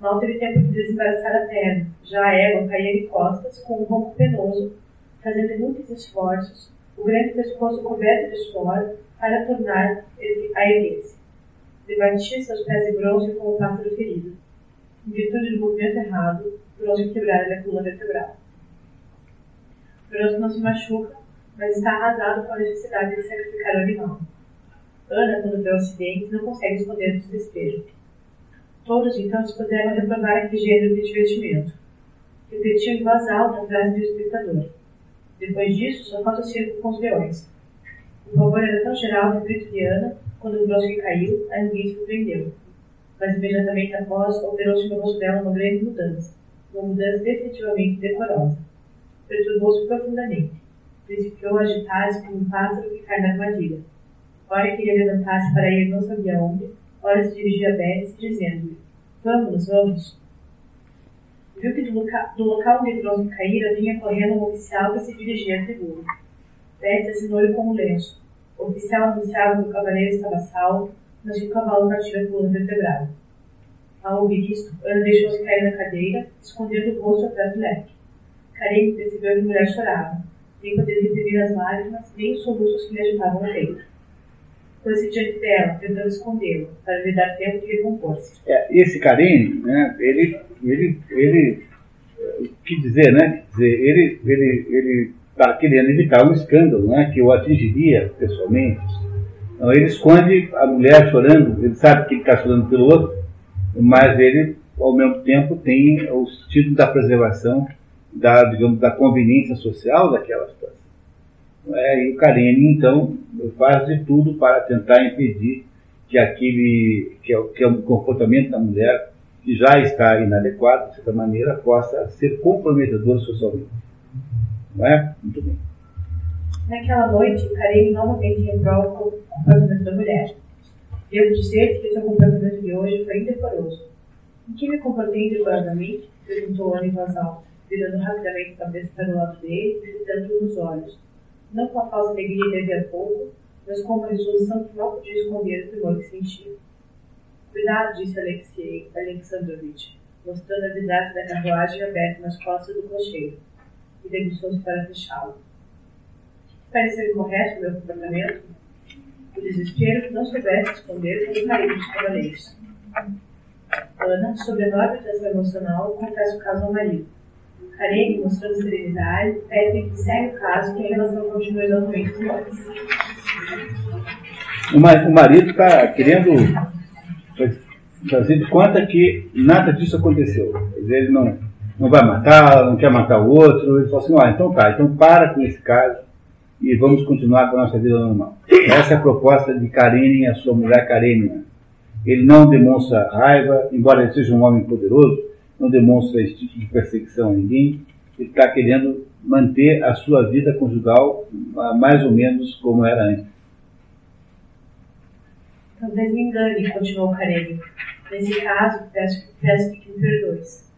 Mal teve tempo de desembaraçar a perna, já a égua caía de costas com um ronco penoso, fazendo muitos esforços, o grande pescoço coberto de suor, para tornar a erguer-se. Debatia seus pés de bronze como um pássaro ferido. Em virtude do movimento errado, Bruno quebrar a coluna vertebral. Bruno não se machuca, mas está arrasado com a necessidade de sacrificar o animal. Ana, quando vê o acidente, não consegue esconder o desespero. Todos então dispuseram a reprovar aquele gênero de divertimento. Repetiam em voz alta do espectador. Depois disso, só falta o circo com os leões. O favor era tão geral no grito de Ana, quando o Brosky caiu, a ninguém surpreendeu. Mas imediatamente após, operou-se no rosto dela uma grande mudança uma mudança definitivamente decorosa. Perturbou-se profundamente. Principiou a agitar-se como um pássaro que cai na armadilha. Ora queria levantar-se para ir não sabia onde, ora se dirigia a Beth, dizendo-lhe: Vamos, vamos. Viu que do, loca do local onde Bronze caíra vinha correndo um oficial que se dirigia à tribuna. Beth assinou-lhe com um lenço. O oficial anunciava que o cavaleiro estava salvo, mas o cavalo partia a coluna vertebral. Ao ouvir isto, Ana deixou-se cair na cadeira, escondendo o rosto atrás do leque. Karen percebeu que a mulher chorava, sem poder reprimir as lágrimas nem os soluços que lhe agitavam o peito. Pôs-se diante dela, tentando escondê-lo, para lhe dar tempo de recompor-se. É, esse Karen, né, ele, ele, ele, o que dizer, né? Quer dizer, ele, ele, ele está querendo evitar um escândalo, né, que o atingiria pessoalmente. Então ele esconde a mulher chorando, ele sabe que ele está chorando pelo outro, mas ele, ao mesmo tempo, tem o sentido da preservação da, digamos, da conveniência social daquela situação. É, e o Karine, então, faz de tudo para tentar impedir que aquele, que é, que é um comportamento da mulher que já está inadequado, de certa maneira, possa ser comprometedor socialmente. Não é? Muito bem. Naquela noite, Karine novamente reprova o comportamento da mulher. Devo dizer que seu comportamento de hoje foi indecoroso. Em que me comportei indecorosamente? Perguntou Ana em voz alta virando rapidamente a cabeça para o lado dele e fitando nos olhos. Não com a falsa alegria de havia pouco, mas com uma resolução que mal podia esconder o temor que sentia. Cuidado, disse Alexei Alexandrovitch, mostrando a vidraça da carruagem aberta nas costas do cocheiro, e debruçou-se para fechá-lo. Pareceu incorreto o meu comportamento? O desespero que não soubesse esconder com o carinho dos cavaleiros. Ana, sob enorme tensão emocional, confessa o caso ao marido Karine, mostrando serenidade, pede que segue o caso que a relação continue exatamente como antes. O marido está querendo fazer de conta que nada disso aconteceu. Ele não, não vai matar, não quer matar o outro. Ele fala assim: ah, então tá, então para com esse caso e vamos continuar com a nossa vida normal. Essa é a proposta de Karine e a sua mulher Karine. Ele não demonstra raiva, embora ele seja um homem poderoso, não demonstra esse tipo de perseguição a ninguém, ele está querendo manter a sua vida conjugal mais ou menos como era antes. Talvez me engane, continuou Carelli. Nesse caso, peço, peço que me perdoes.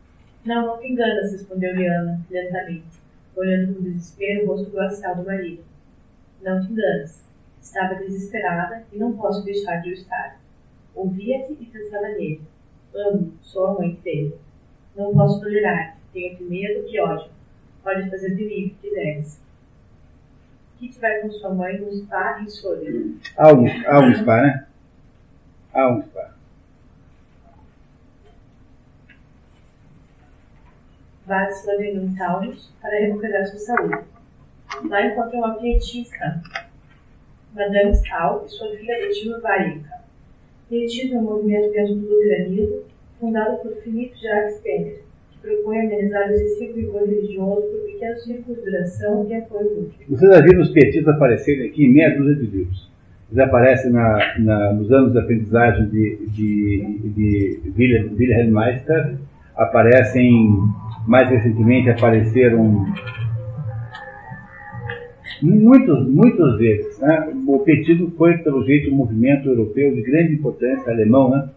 Não, não te enganas, respondeu Liana, lentamente, olhando com desespero o rosto glacial do marido. Não te enganas. Estava desesperada e não posso deixar de o estar. Ouvia-te e pensava nele. Amo, sou a mãe dele. Não posso tolerar. Tenho que medo e ódio. Pode fazer de mim o que quiseres. Kit vai com sua mãe no spa em Soder. Há um, há spa, né? Há um spa. Em Taunus para recuperar sua saúde. Lá encontra uma pietista, Madame Stahl e sua filha adotiva Varinka. Pietismo é um movimento dentro do luteranismo fundado por Philippe Jacques Penner, que propõe amenizar o excessivo rigor religioso por pequenos círculos de duração e apoio mútuo. Vocês já viram os petistas aparecerem aqui em meia dúzia de livros. Eles aparecem na, na, nos anos de aprendizagem de, de, de Wilhelm, Wilhelm Meister, aparecem, mais recentemente apareceram muitos, muitos deles. Né? O petismo foi, pelo jeito, um movimento europeu de grande importância, alemão, né?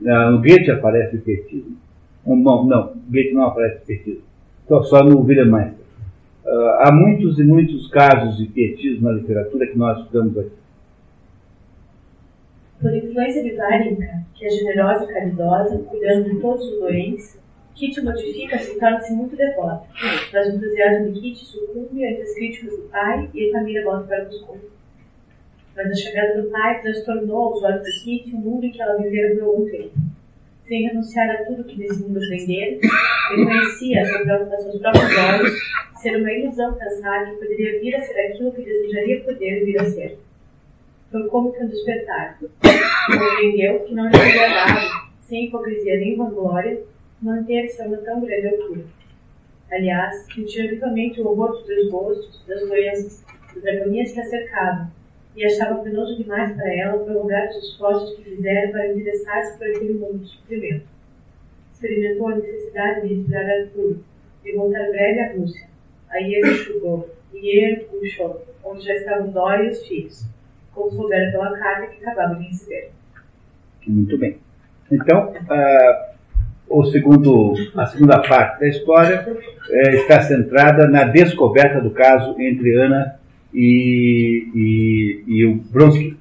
No Goethe aparece o petismo. Um, não, não, Goethe não aparece o petismo. Só, no William Meister. Uh, há muitos e muitos casos de pietismo na literatura que nós estudamos aqui. Por influência de Varinka, que é generosa e caridosa, cuidando de todos os doentes, Kit modifica-se e torna-se muito devota. Mas o entusiasmo de Kit sucumbe ante as críticas do pai e a família volta para Moscou mas a chegada do pai transtornou aos olhos de Kitty o mundo em que ela vivera por algum tempo. Sem renunciar a tudo que nesse mundo aprendera, reconhecia a seus próprios olhos ser uma ilusão pensar que poderia vir a ser aquilo que desejaria poder vir a ser. Foi como que um despertar. Compreendeu que não lhe dado, sem hipocrisia nem vanglória, manter-se a tão grande altura. Aliás, sentia vivamente o horror dos desgostos, das doenças, das agonias que a cercavam, e achava penoso demais para ela prolongar os esforços que fizeram para interessar-se por aquele mundo de sofrimento. Experimentou a necessidade de respirar ar puro, de voltar breve à Rússia. Aí ele enxugou, e ele puxou, onde já estavam Dória e os filhos, como soubera pela carta que acabava de receber. Muito bem. Então, uh, o segundo, a segunda parte da história uh, está centrada na descoberta do caso entre Ana e, e, e o Bronsky.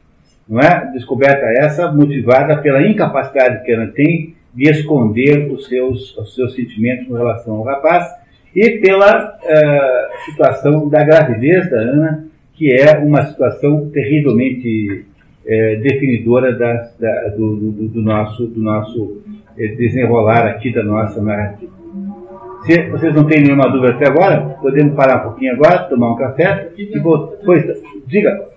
Não é? Descoberta essa motivada pela incapacidade que ela tem de esconder os seus, os seus sentimentos com relação ao rapaz e pela uh, situação da gravidez da Ana, que é uma situação terrivelmente uh, definidora da, da, do, do, do, nosso, do nosso desenrolar aqui da nossa narrativa. Se vocês não têm nenhuma dúvida até agora, podemos parar um pouquinho agora, tomar um café e vou. Pois, diga.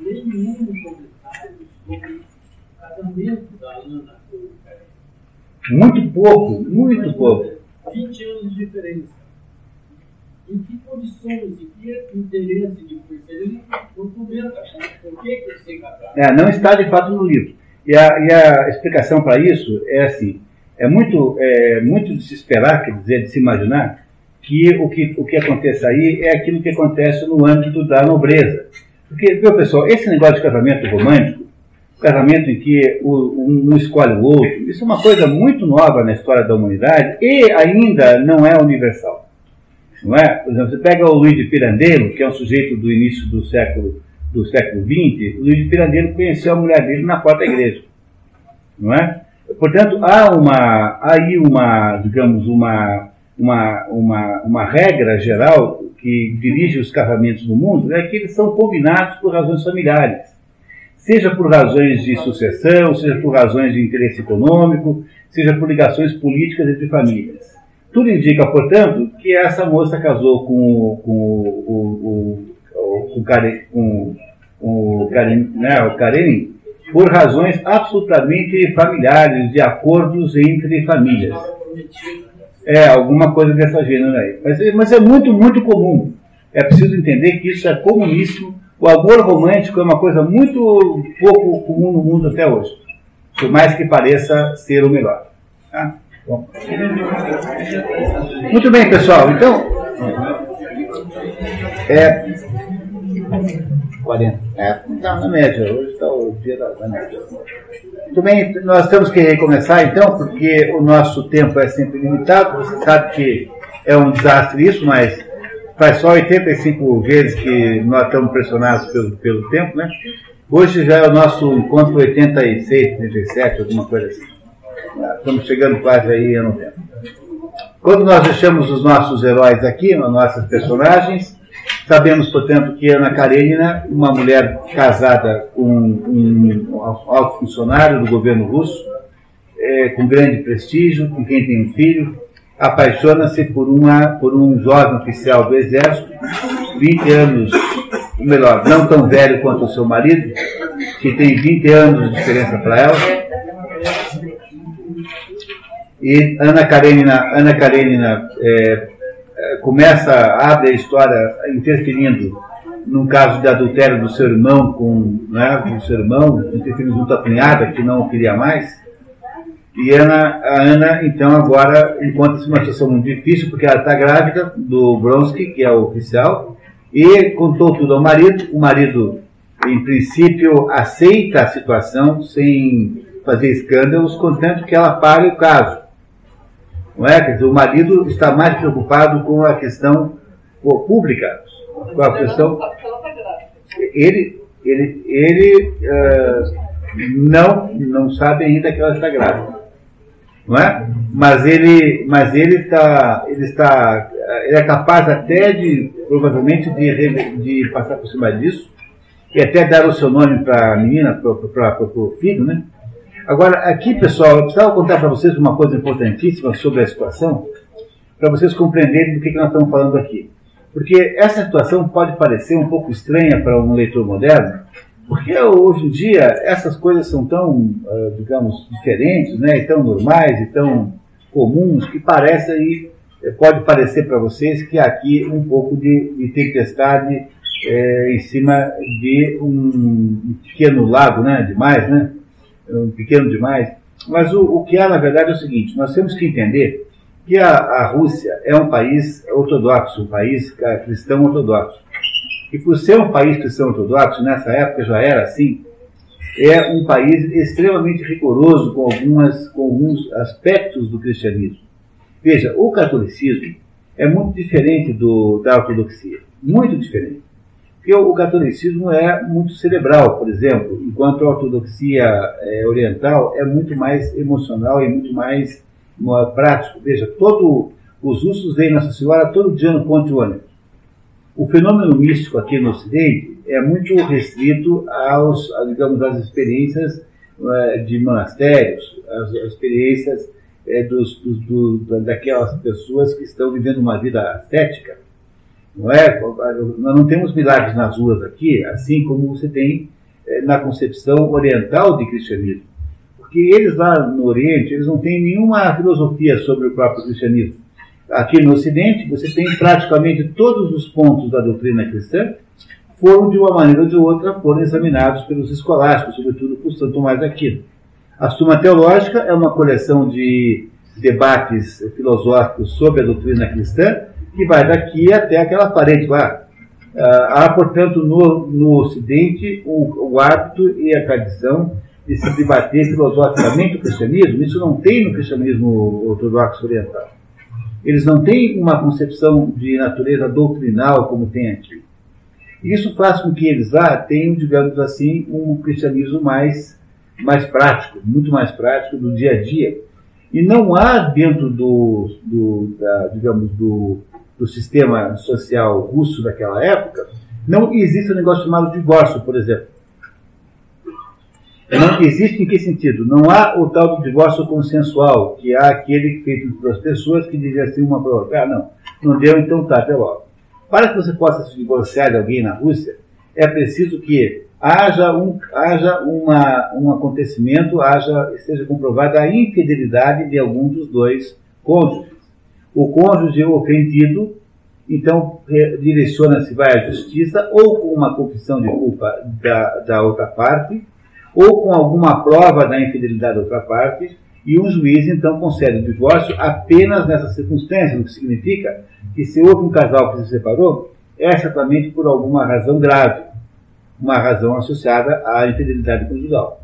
nenhum comentário sobre o casamento da Ana muito pouco, muito pouco. 20 anos de diferença. Em que condições, em que interesse de ele não comenta por que, casaram. É, não está de fato no livro. E a, e a explicação para isso é assim: é muito, é, muito de se esperar, quer dizer, de se imaginar, que o que, o que aconteça aí é aquilo que acontece no âmbito da nobreza. Porque, viu, pessoal, esse negócio de casamento romântico casamento em que um escolhe o outro, isso é uma coisa muito nova na história da humanidade e ainda não é universal. Não é? Por exemplo, você pega o Luiz de Pirandello, que é um sujeito do início do século do século XX, Luiz de Pirandello conheceu a mulher dele na porta da igreja. Não é? Portanto, há uma aí uma, digamos, uma uma, uma, uma regra geral que dirige os casamentos no mundo, é que eles são combinados por razões familiares seja por razões de sucessão, seja por razões de interesse econômico, seja por ligações políticas entre famílias. Tudo indica, portanto, que essa moça casou com, com o, o, com, com, com o, Karim, né, o por razões absolutamente familiares, de acordos entre famílias. É, alguma coisa dessa gênero aí. Mas, mas é muito, muito comum. É preciso entender que isso é comuníssimo o amor romântico é uma coisa muito pouco comum no mundo até hoje, por mais que pareça ser o melhor. Tá? Muito bem, pessoal. Então, é 40. É, não, na média. Hoje está o dia da média. Muito bem, nós temos que recomeçar então, porque o nosso tempo é sempre limitado. Você sabe que é um desastre isso, mas faz só 85 vezes que nós estamos pressionados pelo, pelo tempo, né? Hoje já é o nosso encontro 86, 87, alguma coisa assim. Estamos chegando quase aí a novembro. Quando nós deixamos os nossos heróis aqui, as nossas personagens, sabemos, portanto, que Ana Karenina, uma mulher casada com um alto funcionário do governo russo, é, com grande prestígio, com quem tem um filho, apaixona-se por, uma, por um jovem oficial do exército, 20 anos, melhor, não tão velho quanto o seu marido, que tem 20 anos de diferença para ela. E Ana Karenina, Ana Karenina é, é, começa, abre a história interferindo num caso de adultério do seu irmão com, né, o seu irmão, interferindo junto à cunhada que não o queria mais. E Ana, a Ana, então, agora encontra-se numa situação muito difícil, porque ela está grávida do Bronsky, que é o oficial, e contou tudo ao marido. O marido, em princípio, aceita a situação sem fazer escândalos, contanto que ela pare o caso. Não é? Quer dizer, o marido está mais preocupado com a questão pública, com a questão. Ele, ele, ele uh, não, não sabe ainda que ela está grávida não é? Mas ele, mas ele está, ele está, ele é capaz até de, provavelmente, de, de passar por cima disso e até dar o seu nome para a menina, para o filho, né? Agora, aqui, pessoal, eu precisava contar para vocês uma coisa importantíssima sobre a situação, para vocês compreenderem do que, que nós estamos falando aqui. Porque essa situação pode parecer um pouco estranha para um leitor moderno, porque hoje em dia essas coisas são tão, ah, digamos, diferentes, né, e tão normais e tão comuns que parece aí, eh, pode parecer para vocês que aqui um pouco de, de tempestade é, em cima de um pequeno lago, né, demais, né, pequeno demais. Mas o, o que há na verdade é o seguinte: nós temos que entender que a, a Rússia é um país ortodoxo, um país cristão ortodoxo. E por ser um país cristão ortodoxo, nessa época já era assim, é um país extremamente rigoroso com, algumas, com alguns aspectos do cristianismo. Veja, o catolicismo é muito diferente do, da ortodoxia, muito diferente. Porque o, catolicismo é muito cerebral, por exemplo, enquanto a ortodoxia é, oriental é muito mais emocional e muito mais prático. Veja, todo, os russos veem Nossa Senhora todo dia no ponte ônibus. O fenômeno místico aqui no Ocidente é muito restrito aos, digamos, às experiências uh, de monastérios, às, às experiências é, dos, do, daquelas pessoas que estão vivendo uma vida ascética. Não é? Nós não temos milagres nas ruas aqui, assim como você tem é, na concepção oriental de cristianismo. Porque eles lá no Oriente, eles não têm nenhuma filosofia sobre o próprio cristianismo. Aqui no Ocidente, você tem praticamente todos os pontos da doutrina cristã foram, de uma maneira ou de outra, foram examinados pelos escolásticos, sobretudo por Santo Tomás Aquino. A Suma Teológica é uma coleção de debates filosóficos sobre a doutrina cristã que vai daqui até aquela parede lá. Ah, há, portanto, no, no Ocidente o, o hábito e a tradição de se debater filosoficamente o cristianismo. Isso não tem no cristianismo ortodoxo oriental. Eles não têm uma concepção de natureza doutrinal como tem aqui. Isso faz com que eles lá tenham, digamos assim, um cristianismo mais mais prático, muito mais prático do dia a dia. E não há dentro do, do da, digamos, do, do sistema social russo daquela época, não existe um negócio chamado divórcio, por exemplo. Não existe em que sentido? Não há o tal do divórcio consensual, que há aquele feito duas pessoas que dizia assim uma para outra. Ah, não, não deu, então tá, até logo. Para que você possa se divorciar de alguém na Rússia, é preciso que haja um, haja uma, um acontecimento, haja, seja comprovada a infidelidade de algum dos dois cônjuges. O cônjuge ofendido, então, direciona-se, vai à justiça, ou com uma confissão de culpa da, da outra parte, ou com alguma prova da infidelidade da outra parte, e um juiz, então, concede o divórcio apenas nessa circunstância, o que significa que se houve um casal que se separou, é certamente por alguma razão grave uma razão associada à infidelidade conjugal.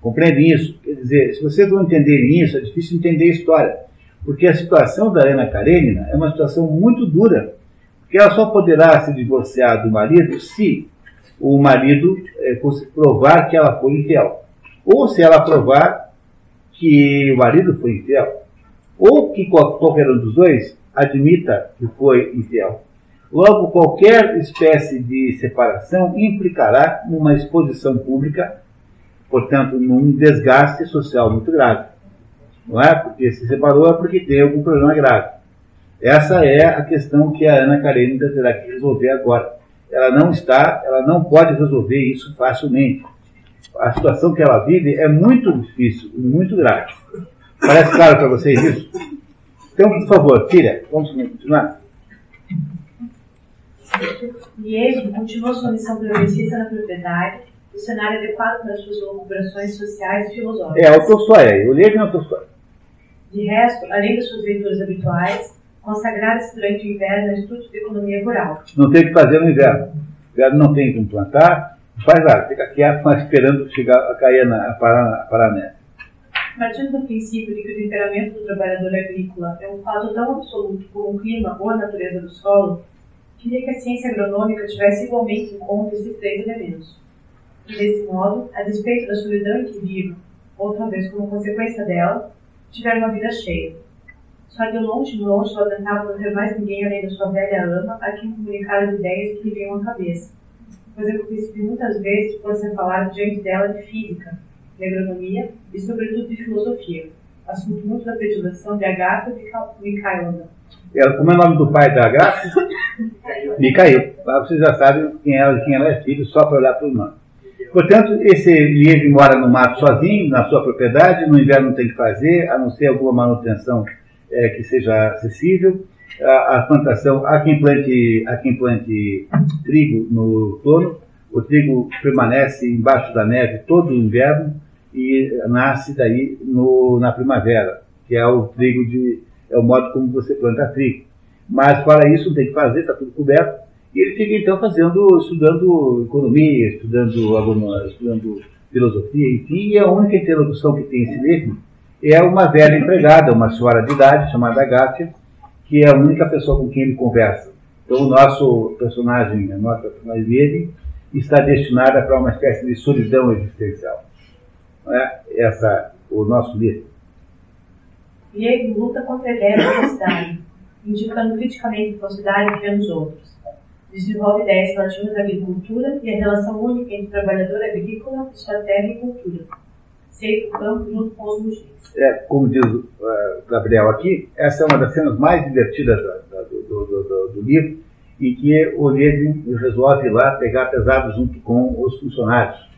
Compreendem isso? Quer dizer, se vocês não entenderem isso, é difícil entender a história. Porque a situação da Helena Karenina é uma situação muito dura. Porque ela só poderá se divorciar do marido se o marido é, provar que ela foi infiel. Ou se ela provar que o marido foi infiel. Ou que qualquer um dos dois admita que foi infiel. Logo, qualquer espécie de separação implicará numa exposição pública, portanto, num desgaste social muito grave. Não é? Porque se separou é porque tem algum problema grave. Essa é a questão que a Ana Karenina terá que resolver agora. Ela não está, ela não pode resolver isso facilmente. A situação que ela vive é muito difícil, muito grave. Parece claro para vocês isso? Então, por favor, filha, vamos continuar? E ele continuou sua missão progressista na propriedade, o cenário adequado para suas elaborações sociais e filosóficas. É, o Tolstói, o livro é o Tolstói. De resto, além das suas leituras habituais, consagrara-se durante o inverno a estudos de economia rural. Não tem o que fazer no inverno. O inverno não tem como plantar, faz nada, fica quieto, mas esperando chegar a cair na, a parar, a parar neve. Partindo do princípio de que o temperamento do trabalhador agrícola é um fato tão absoluto como o clima ou a natureza do solo, queria que a ciência agronômica tivesse igualmente em conta esses três elementos. E, desse modo, a despeito da solidão em que vivo, ou talvez como consequência dela, tiver uma vida cheia. Só de longe longe ela tentava não ter mais ninguém além da sua velha ama a quem comunicar as ideias que lhe vinham à cabeça, pois eu percebi muitas vezes por ser falado diante dela de física, de agronomia e, sobretudo, de filosofia, assunto muito da predileção de Agatha Mikhailovna. Ela, como é o nome do pai da Agatha? <laughs> Micael. Você já sabe quem ela, quem ela é filho, só para olhar para o nome. Portanto, esse Lieve mora no mato sozinho, na sua propriedade, no inverno não tem que fazer, a não ser alguma manutenção é, que seja acessível. A, a, plantação, há quem, plante, há quem plante trigo no outono, o trigo permanece embaixo da neve todo o inverno e nasce daí no, na primavera, que é o trigo de, é o modo como você planta trigo. Mas fora isso, não tem que fazer, está tudo coberto. E ele fica então fazendo, estudando economia, estudando agronomia, estudando filosofia, enfim, e a única interlocução que tem esse livro é uma velha empregada, uma senhora de idade, chamada Gátia, que é a única pessoa com quem ele conversa. Então o nosso personagem, a nossa personagem dele, está destinada para uma espécie de solidão existencial. Não é? Essa, o nosso livro. E ele luta contra a ideia da falsidade, indicando criticamente a que vê nos outros. Desenvolve ideias relativas à agricultura e a relação única entre trabalhador agrícola, sua terra e cultura. Sei o campo junto com os mugitos. É, como diz o uh, Gabriel aqui, essa é uma das cenas mais divertidas da, da, do, do, do, do, livro, em que o Liedin resolve ir lá pegar pesado junto com os funcionários.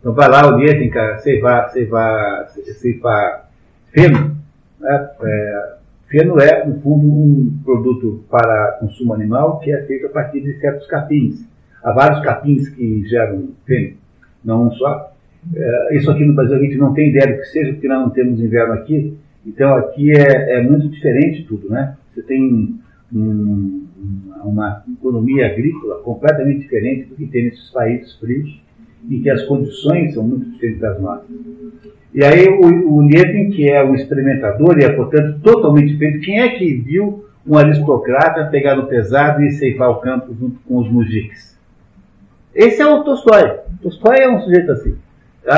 Então vai lá o Liedin, cara, ceifar, ceifar, ceifar feno, né? É, feno é, no fundo, um produto para consumo animal que é feito a partir de certos capins. Há vários capins que geram feno, não um só. É, isso aqui no Brasil a gente não tem ideia do que seja, porque nós não temos inverno aqui. Então aqui é, é muito diferente tudo, né? Você tem um, uma economia agrícola completamente diferente do que tem nesses países frios, em que as condições são muito diferentes das nossas. E aí o, o que é um experimentador e é, portanto, totalmente diferente, quem é que viu um aristocrata pegar no pesado e ceifar o campo junto com os mujiques? Esse é o Tolstói. Tolstói é um sujeito assim.